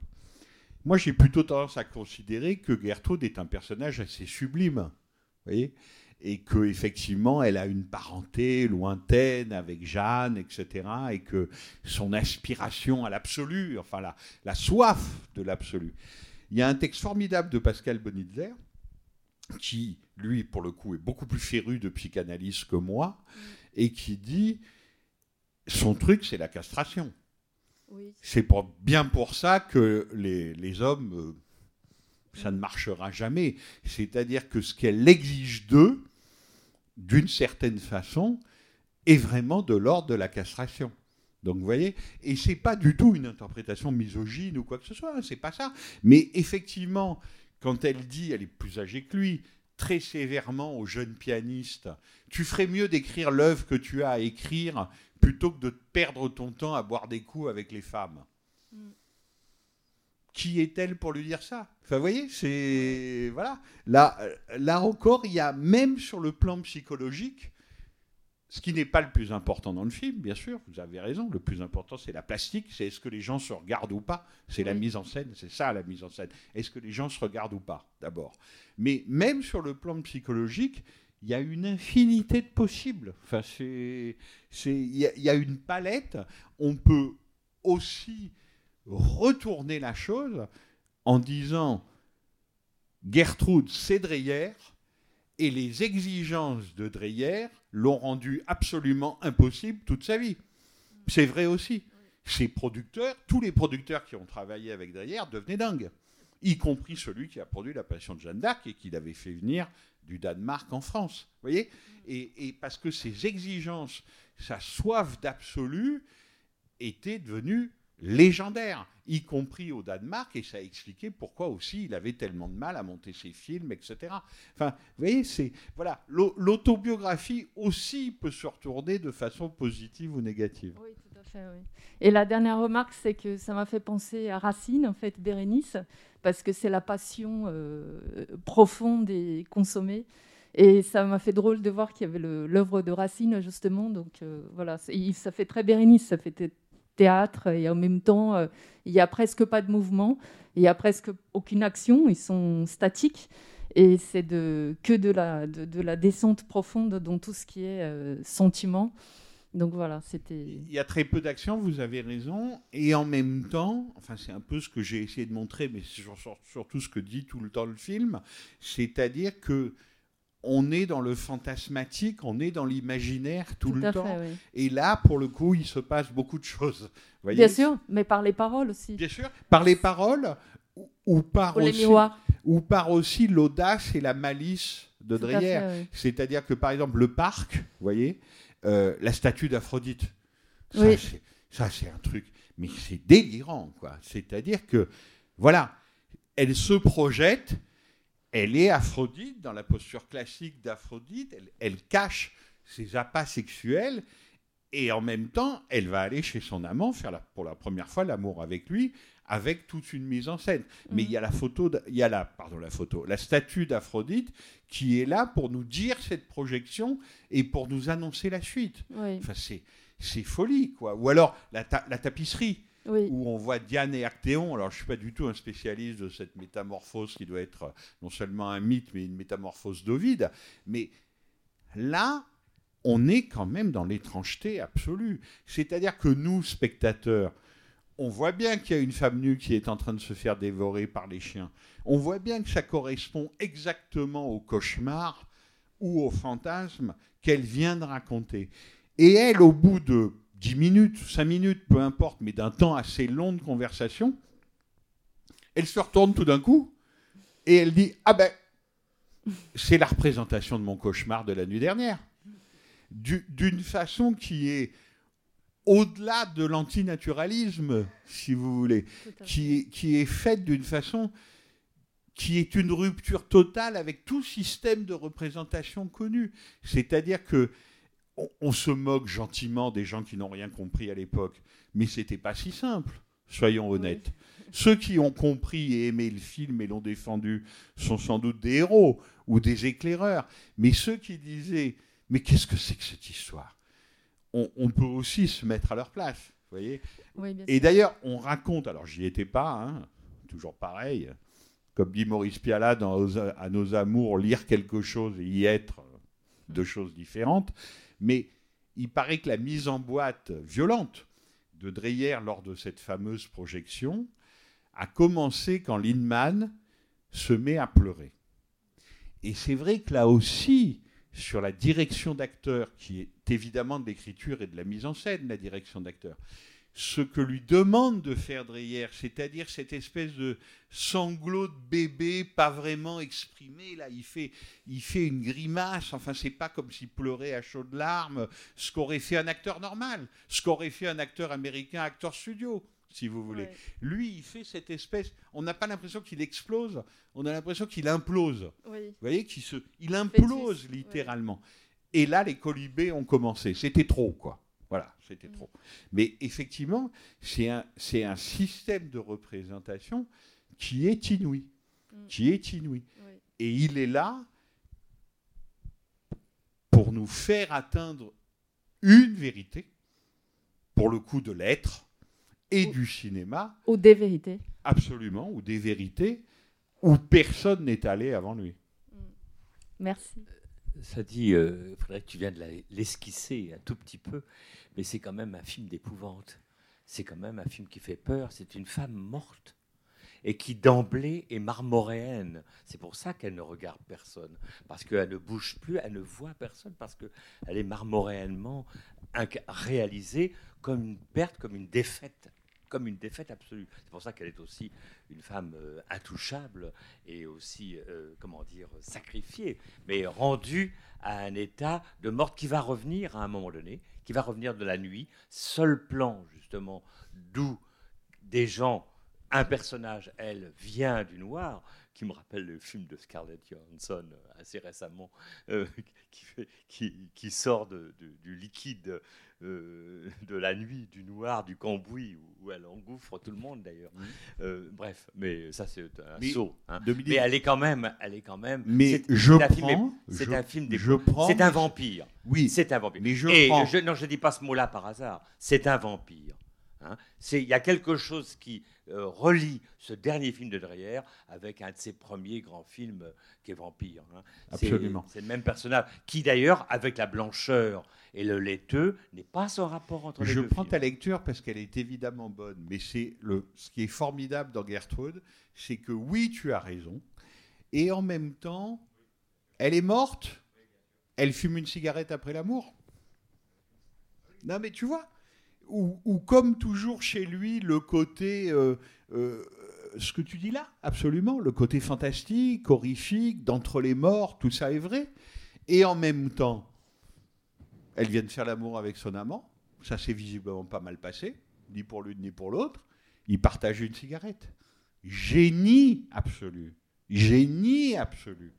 moi j'ai plutôt tendance à considérer que Gertrude est un personnage assez sublime, vous voyez, et que effectivement elle a une parenté lointaine avec Jeanne, etc., et que son aspiration à l'absolu, enfin la, la soif de l'absolu. Il y a un texte formidable de Pascal Bonitzer qui, lui, pour le coup, est beaucoup plus féru de psychanalyse que moi, et qui dit son truc, c'est la castration. C'est pour, bien pour ça que les, les hommes, euh, ça ne marchera jamais. C'est-à-dire que ce qu'elle exige d'eux, d'une certaine façon, est vraiment de l'ordre de la castration. Donc vous voyez, et c'est pas du tout une interprétation misogyne ou quoi que ce soit, hein, c'est pas ça. Mais effectivement, quand elle dit, elle est plus âgée que lui, très sévèrement au jeune pianiste, tu ferais mieux d'écrire l'œuvre que tu as à écrire plutôt que de perdre ton temps à boire des coups avec les femmes. Qui est-elle pour lui dire ça? Enfin, vous voyez, c'est voilà. Là, là encore, il y a même sur le plan psychologique, ce qui n'est pas le plus important dans le film, bien sûr, vous avez raison. Le plus important, c'est la plastique, c'est est-ce que les gens se regardent ou pas. C'est la mise en scène, c'est ça la mise en scène. Est-ce que les gens se regardent ou pas, d'abord. Mais même sur le plan psychologique, il y a une infinité de possibles. Enfin, c'est, il y, a- il y a une palette. On peut aussi retourner la chose en disant Gertrude, Dreyer, et les exigences de Dreyer l'ont rendu absolument impossible toute sa vie. C'est vrai aussi. Ces producteurs, tous les producteurs qui ont travaillé avec Dreyer devenaient dingues, y compris celui qui a produit La Passion de Jeanne d'Arc et qui l'avait fait venir du Danemark en France. Vous voyez? Et, parce que ces exigences, sa soif d'absolu était devenue légendaire, y compris au Danemark, et ça a expliqué pourquoi aussi il avait tellement de mal à monter ses films, etc. Enfin, vous voyez, c'est voilà, l'au- l'autobiographie aussi peut se retourner de façon positive ou négative. Oui, tout à fait, oui. Et la dernière remarque, c'est que ça m'a fait penser à Racine, en fait, Bérénice, parce que c'est la passion euh, profonde et consommée. Et ça m'a fait drôle de voir qu'il y avait l'œuvre de Racine, justement. Donc euh, voilà, ça fait très Bérénice, ça fait théâtre, et en même temps, euh, il n'y a presque pas de mouvement, il n'y a presque aucune action, ils sont statiques. Et c'est de, que de la, de, la descente profonde dans tout ce qui est euh, sentiment. Donc voilà, c'était. Il y a très peu d'action, vous avez raison, et en même temps, enfin c'est un peu ce que j'ai essayé de montrer, mais c'est sur- sur- surtout ce que dit tout le temps le film, c'est-à-dire que on est dans le fantasmatique, on est dans l'imaginaire tout, Tout le temps. fait, oui. Et là, pour le coup, il se passe beaucoup de choses. Voyez Bien sûr, mais par les paroles aussi. Bien sûr, par les paroles ou, ou par Ou les aussi, ou par aussi l'audace et la malice de Tout Dreyer. oui. C'est-à-dire que par exemple le parc, vous voyez, euh, la statue d'Aphrodite, ça, Oui. c'est- ça c'est un truc, mais c'est délirant quoi. C'est-à-dire que voilà, elle se projette, elle est Aphrodite dans la posture classique d'Aphrodite, elle, elle cache ses appâts sexuels et en même temps, elle va aller chez son amant faire la- pour la première fois l'amour avec lui, avec toute une mise en scène. Mais il y a la photo, il y a la, pardon, la photo, la statue d'Aphrodite qui est là pour nous dire cette projection et pour nous annoncer la suite. Oui. Enfin, c'est, c'est folie, quoi. Ou alors la, ta- la tapisserie. Oui. Où on voit Diane et Actéon. Alors, je ne suis pas du tout un spécialiste de cette métamorphose qui doit être non seulement un mythe, mais une métamorphose d'Ovide. Mais là, on est quand même dans l'étrangeté absolue. C'est-à-dire que nous, spectateurs, on voit bien qu'il y a une femme nue qui est en train de se faire dévorer par les chiens. on voit bien que ça correspond exactement au cauchemar ou au fantasme qu'elle vient de raconter. Et elle, au bout de 10 minutes, 5 minutes, peu importe, mais d'un temps assez long de conversation, elle se retourne tout d'un coup et elle dit Ah ben, c'est la représentation de mon cauchemar de la nuit dernière. Du- D'une façon qui est au-delà de l'antinaturalisme, si vous voulez, qui est, qui est faite d'une façon qui est une rupture totale avec tout système de représentation connu. C'est-à-dire que on, on se moque gentiment des gens qui n'ont rien compris à l'époque, mais c'était pas si simple, soyons honnêtes. Ceux qui ont compris et aimé le film et l'ont défendu sont sans doute des héros ou des éclaireurs, mais ceux qui disaient mais qu'est-ce que c'est que cette histoire? On, on peut aussi se mettre à leur place, vous voyez? Oui, et d'ailleurs, on raconte, alors j'y étais pas, hein, toujours pareil, comme dit Maurice Pialat dans À nos amours, lire quelque chose et y être, deux choses différentes. Mais il paraît que la mise en boîte violente de Dreyer lors de cette fameuse projection a commencé quand Lindman se met à pleurer. Et c'est vrai que là aussi, sur la direction d'acteur, qui est évidemment de l'écriture et de la mise en scène, la direction d'acteur, ce que lui demande de faire Dreyer, c'est-à-dire cette espèce de sanglot de bébé pas vraiment exprimé, là, il fait, il fait une grimace, enfin, c'est pas comme s'il pleurait à chaudes larmes, ce qu'aurait fait un acteur normal, ce qu'aurait fait un acteur américain, acteur studio, si vous voulez. Lui, il fait cette espèce, on n'a pas l'impression qu'il explose, on a l'impression qu'il implose. Oui. Vous voyez, qu'il se, il implose littéralement. Et là, les colibés ont commencé. C'était trop, quoi. Voilà, c'était trop. Mais effectivement, c'est un, c'est un système de représentation qui est inouï. Qui est inouï. Et il est là pour nous faire atteindre une vérité, pour le coup de l'être et du cinéma. Ou des vérités. Absolument, ou des vérités où personne n'est allé avant lui. Merci. Ça dit, euh, Frédéric, tu viens de la- l'esquisser un tout petit peu, mais c'est quand même un film d'épouvante. C'est quand même un film qui fait peur. C'est une femme morte et qui d'emblée est marmoréenne. C'est pour ça qu'elle ne regarde personne, parce qu'elle ne bouge plus, elle ne voit personne, parce qu'elle est marmoréennement réalisée comme une perte, comme une défaite comme une défaite absolue. C'est pour ça qu'elle est aussi une femme euh, intouchable et aussi, euh, comment dire, sacrifiée, mais rendue à un état de morte qui va revenir à un moment donné, qui va revenir de la nuit. Seul plan, justement, d'où des gens, un personnage, elle, vient du noir, qui me rappelle le film de Scarlett Johansson euh, assez récemment, qui, sort du liquide euh, de la nuit, du noir, du cambouis, où, où elle engouffre tout le monde d'ailleurs. Euh, bref, mais ça c'est un Mais, saut. hein. Mais elle est quand même, elle est quand même. Mais je prends- C'est un film des. je prends- C'est un vampire. Oui. C'est un vampire. Mais je Et prends- je, non, je dis pas ce mot-là par hasard. C'est un vampire. Hein. C'est il y a quelque chose qui euh, relie ce dernier film de Dreyer avec un de ses premiers grands films euh, qui est Vampire. hein. C'est- Absolument. C'est le même personnage qui d'ailleurs, avec la blancheur et le laiteux, n'est pas son rapport entre les Je deux. prends ta lecture parce qu'elle est évidemment bonne, mais c'est le ce qui est formidable dans Gertrude, c'est que oui, tu as raison, et en même temps, elle est morte, elle fume une cigarette après l'amour. Non, mais tu vois, ou, comme toujours chez lui, le côté, euh, euh, ce que tu dis là, absolument, le côté fantastique, horrifique, d'entre les morts, tout ça est vrai, et en même temps, elle vient de faire l'amour avec son amant. Ça s'est visiblement pas mal passé, ni pour l'une ni pour l'autre. Ils partagent une cigarette. Génie absolu. Génie absolu.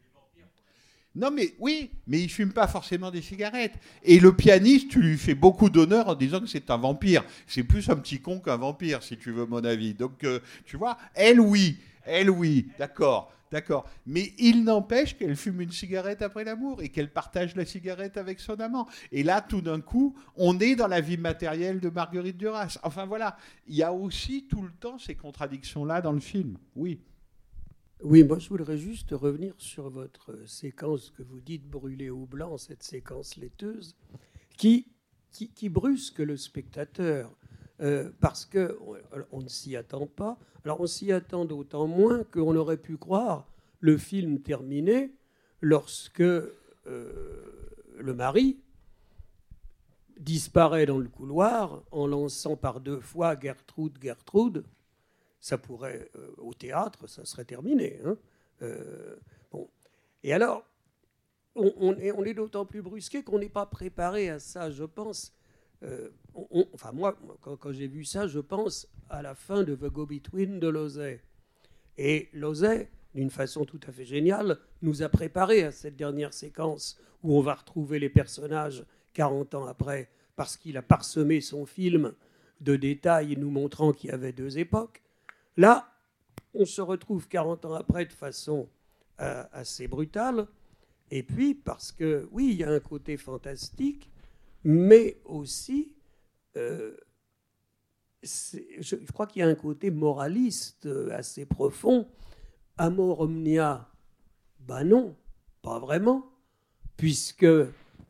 Non mais oui, mais il fume pas forcément des cigarettes. Et le pianiste, tu lui fais beaucoup d'honneur en disant que c'est un vampire. C'est plus un petit con qu'un vampire, si tu veux mon avis. Donc euh, tu vois, elle oui, elle oui, d'accord, d'accord. Mais il n'empêche qu'elle fume une cigarette après l'amour et qu'elle partage la cigarette avec son amant. Et là, tout d'un coup, on est dans la vie matérielle de Marguerite Duras. Enfin voilà, il y a aussi tout le temps ces contradictions-là dans le film. Oui. Oui, moi je voudrais juste revenir sur votre euh, séquence que vous dites brûler au blanc, cette séquence laiteuse, qui, qui, brusque le spectateur euh, parce que on, on ne s'y attend pas. Alors on s'y attend d'autant moins qu'on aurait pu croire le film terminé lorsque euh, le mari disparaît dans le couloir en lançant par deux fois Gertrude, Gertrude. Ça pourrait, euh, au théâtre, ça serait terminé. hein. Euh, bon. Et alors, on, est, d'autant plus brusqué qu'on n'est pas préparé à ça, je pense. Euh, enfin, moi, quand j'ai vu ça, je pense à la fin de The Go-Between de Lozay. Et Lozay, d'une façon tout à fait géniale, nous a préparé à cette dernière séquence où on va retrouver les personnages 40 ans après, parce qu'il a parsemé son film de détails nous montrant qu'il y avait deux époques. Là, on se retrouve 40 ans après de façon euh, assez brutale. Et puis, parce que, oui, il y a un côté fantastique, mais aussi, euh, je, crois qu'il y a un côté moraliste euh, assez profond. Amor omnia, ben non, pas vraiment, puisque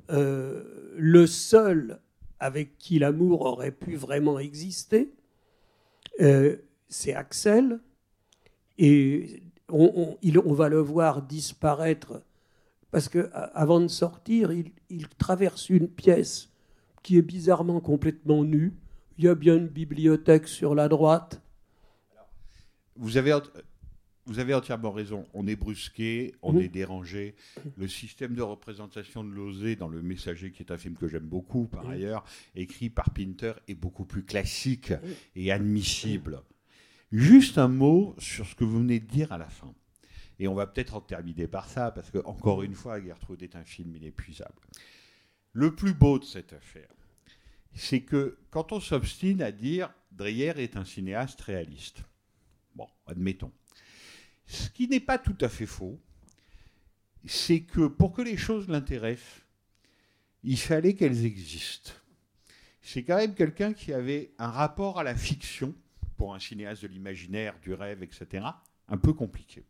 le seul avec qui l'amour aurait pu vraiment exister, c'est Axel, et on, on- il- on va le voir disparaître parce que avant de sortir, il, il traverse une pièce qui est bizarrement complètement nue. Il y a bien une bibliothèque sur la droite. Vous avez, vous avez entièrement raison. On est brusqué, on Mhm. est dérangé. Le système de représentation de l'osé dans Le Messager, qui est un film que j'aime beaucoup par Mhm. ailleurs, écrit par Pinter, est beaucoup plus classique et admissible. Juste un mot sur ce que vous venez de dire à la fin. Et on va peut-être en terminer par ça, parce que, encore une fois, Gertrude est un film inépuisable. Le plus beau de cette affaire, c'est que quand on s'obstine à dire Dreyer est un cinéaste réaliste, bon, admettons. Ce qui n'est pas tout à fait faux, c'est que pour que les choses l'intéressent, il fallait qu'elles existent. C'est quand même quelqu'un qui avait un rapport à la fiction, pour un cinéaste de l'imaginaire, du rêve, etc., un peu compliqué.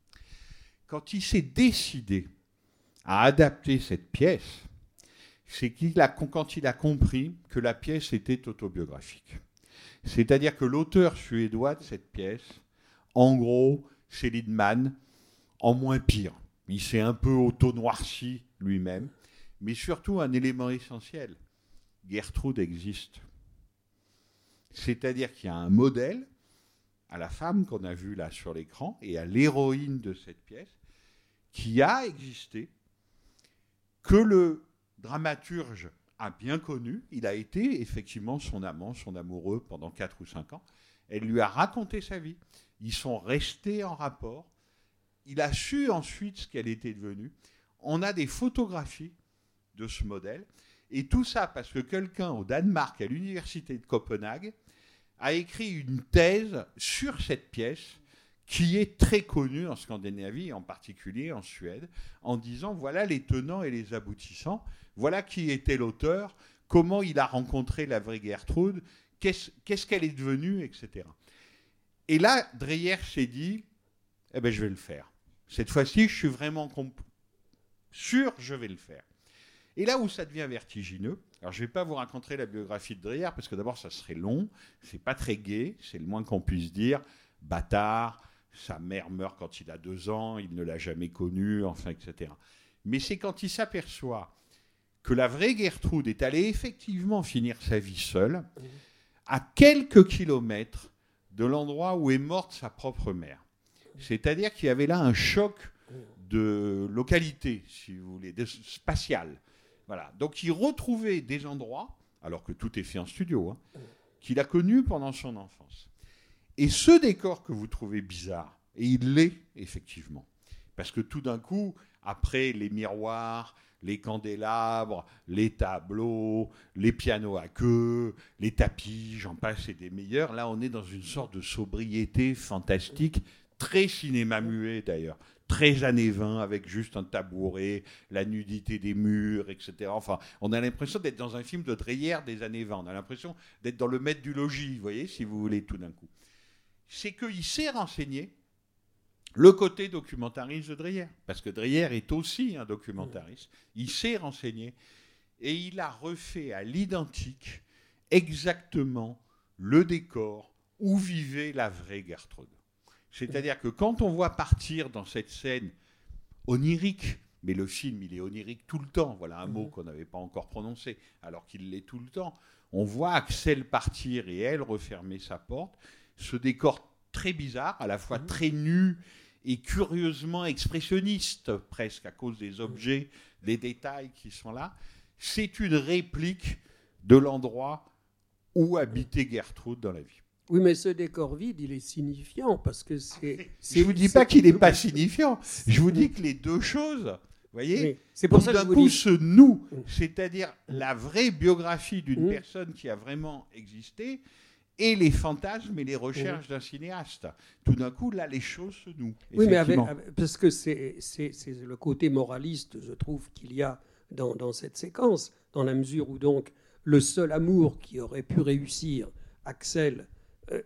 Quand il s'est décidé à adapter cette pièce, c'est qu'il a, quand il a compris que la pièce était autobiographique. C'est-à-dire que l'auteur suédois de cette pièce, en gros, c'est Lindman, en moins pire. Il s'est un peu auto-noirci lui-même, mais surtout un élément essentiel. Gertrude existe. C'est-à-dire qu'il y a un modèle à la femme qu'on a vue là sur l'écran et à l'héroïne de cette pièce qui a existé, que le dramaturge a bien connu. Il a été effectivement son amant, son amoureux pendant 4 ou 5 ans. Elle lui a raconté sa vie. Ils sont restés en rapport. Il a su ensuite ce qu'elle était devenue. On a des photographies de ce modèle. Et tout ça parce que quelqu'un au Danemark, à l'université de Copenhague, a écrit une thèse sur cette pièce qui est très connue en Scandinavie, en particulier en Suède, en disant voilà les tenants et les aboutissants, voilà qui était l'auteur, comment il a rencontré la vraie Gertrude, qu'est-ce qu'elle est devenue, etc. Et là, Dreyer s'est dit eh ben, je vais le faire. Cette fois-ci, je suis vraiment sûr, je vais le faire. Et là où ça devient vertigineux, alors je ne vais pas vous raconter la biographie de Dreyer, parce que d'abord ça serait long, c'est pas très gai, c'est le moins qu'on puisse dire, bâtard, sa mère meurt quand il a deux ans, il ne l'a jamais connue, enfin, etc. Mais c'est quand il s'aperçoit que la vraie Gertrude est allée effectivement finir sa vie seule, à quelques kilomètres de l'endroit où est morte sa propre mère. C'est-à-dire qu'il y avait là un choc de localité, si vous voulez, de spatial. Voilà. Donc il retrouvait des endroits, alors que tout est fait en studio, hein, qu'il a connus pendant son enfance. Et ce décor que vous trouvez bizarre, et il l'est effectivement, parce que tout d'un coup, après les miroirs, les candélabres, les tableaux, les pianos à queue, les tapis, j'en passe et des meilleurs, là on est dans une sorte de sobriété fantastique, très cinéma muet d'ailleurs, très années 20 avec juste un tabouret, la nudité des murs, etc. Enfin, on a l'impression d'être dans un film de Dreyer des années 20, on a l'impression d'être dans le maître du logis, vous voyez, si vous voulez, tout d'un coup. C'est qu'il s'est renseigné le côté documentariste de Dreyer, parce que Dreyer est aussi un documentariste, il s'est renseigné et il a refait à l'identique exactement le décor où vivait la vraie Gertrude. C'est-à-dire que quand on voit partir dans cette scène onirique, mais le film il est onirique tout le temps, voilà un mot qu'on n'avait pas encore prononcé, alors qu'il l'est tout le temps, on voit Axel partir et elle refermer sa porte, ce décor très bizarre, à la fois très nu et curieusement expressionniste, presque à cause des objets, des détails qui sont là, c'est une réplique de l'endroit où habitait Gertrude dans la vie. Oui, mais ce décor vide, il est signifiant parce que c'est. Je ne vous dis pas qu'il n'est pas signifiant. Je vous dis que les deux choses, vous voyez, c'est pour tout ça que d'un coup dis- se nouent, c'est-à-dire la vraie biographie d'une Mm. personne qui a vraiment existé et les fantasmes et les recherches d'un cinéaste. Tout d'un coup, là, les choses se nouent. Oui, mais avec- parce que c'est le côté moraliste, je trouve, qu'il y a dans, dans cette séquence, dans la mesure où donc le seul amour qui aurait pu réussir, Axel,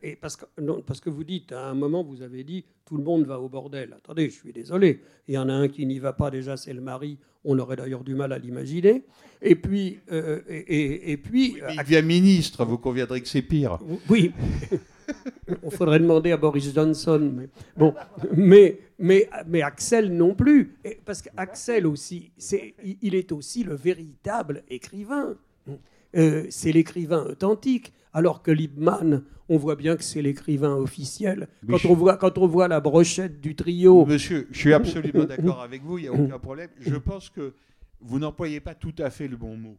et parce que, non, parce que vous dites, à un moment, vous avez dit, tout le monde va au bordel. Attendez, je suis désolé, il y en a un qui n'y va pas déjà, c'est le mari, on aurait d'ailleurs du mal à l'imaginer. Et puis, euh, et, et- et puis Mais il devient ministre, vous conviendrez que c'est pire. oui. On faudrait demander à Boris Johnson. Mais, bon, mais, mais, mais Axel non plus. Et parce qu'Axel aussi, c'est, il- il est aussi le véritable écrivain. Euh, c'est l'écrivain authentique. Alors que Liebman, on voit bien que c'est l'écrivain officiel. Mais Quand je- on, voit, quand on voit la brochette du trio. Monsieur, je suis absolument d'accord avec vous, il n'y a aucun problème. Je pense que vous n'employez pas tout à fait le bon mot.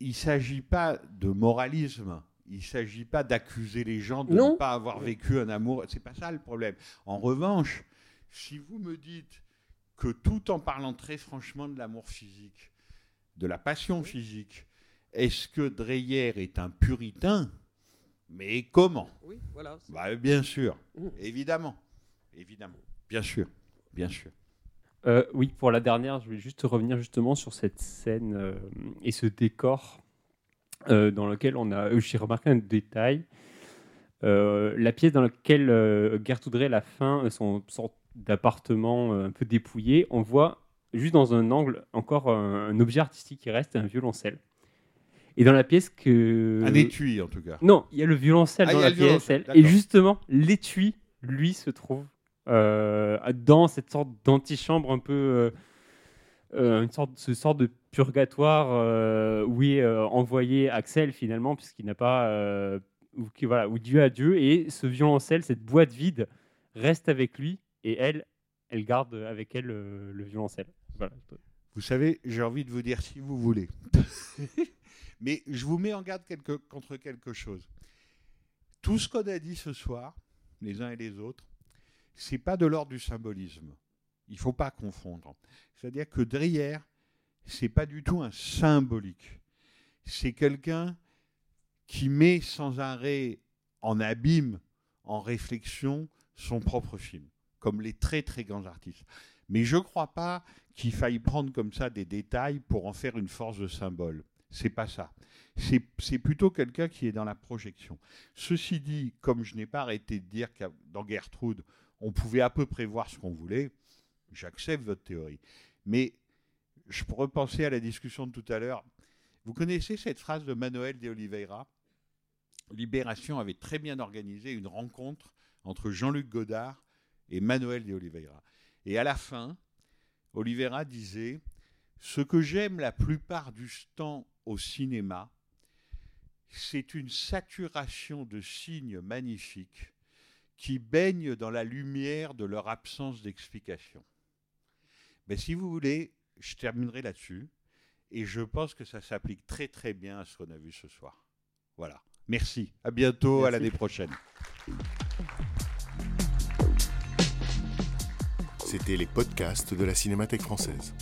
Il ne s'agit pas de moralisme. Il ne s'agit pas d'accuser les gens de Non. ne pas avoir vécu un amour. C'est pas ça le problème. En revanche, si vous me dites que tout en parlant très franchement de l'amour physique, de la passion physique, est-ce que Dreyer est un puritain? Mais comment? Oui, voilà. Bah, Bien sûr, évidemment. Évidemment, bien sûr, bien sûr. Euh, oui, pour la dernière, je voulais juste revenir justement sur cette scène euh, et ce décor euh, dans lequel on a. J'ai remarqué un détail. Euh, la pièce dans laquelle euh, Gertrude Ray, à la fin, euh, son sorte d'appartement euh, un peu dépouillé, on voit juste dans un angle encore un, un objet artistique qui reste, un violoncelle. Et dans la pièce que. Un étui, en tout cas. Non, il y a le violoncelle Ah, dans la pièce. Et justement, l'étui, lui, se trouve euh, dans cette sorte d'antichambre un peu. euh, euh, une sorte, ce sort de purgatoire euh, où est envoyé Axel finalement, puisqu'il n'a pas. où, voilà, où Dieu a Dieu. Et ce violoncelle, cette boîte vide, reste avec lui. Et elle, elle garde avec elle le violoncelle. Voilà. Vous savez, j'ai envie de vous dire si vous voulez. Mais je vous mets en garde contre quelque chose. Tout ce qu'on a dit ce soir, les uns et les autres, c'est pas de l'ordre du symbolisme. Il faut pas confondre. C'est-à-dire que Dreyer, c'est pas du tout un symbolique. C'est quelqu'un qui met sans arrêt en abîme, en réflexion, son propre film, comme les très très grands artistes. Mais je ne crois pas qu'il faille prendre comme ça des détails pour en faire une force de symbole. C'est pas ça. C'est plutôt quelqu'un qui est dans la projection. Ceci dit, comme je n'ai pas arrêté de dire que dans Gertrude, on pouvait à peu près voir ce qu'on voulait, j'accepte votre théorie. Mais je penser à la discussion de tout à l'heure. Vous connaissez cette phrase de Manuel de Oliveira? Libération avait très bien organisé une rencontre entre Jean-Luc Godard et Manuel de Oliveira. Et à la fin, Oliveira disait Ce que j'aime la plupart du temps au cinéma, c'est une saturation de signes magnifiques qui baignent dans la lumière de leur absence d'explication. Mais si vous voulez, je terminerai là-dessus. Et je pense que ça s'applique très très bien à ce qu'on a vu ce soir. Voilà. Merci. À bientôt. À l'année prochaine. C'était les podcasts de la Cinémathèque française.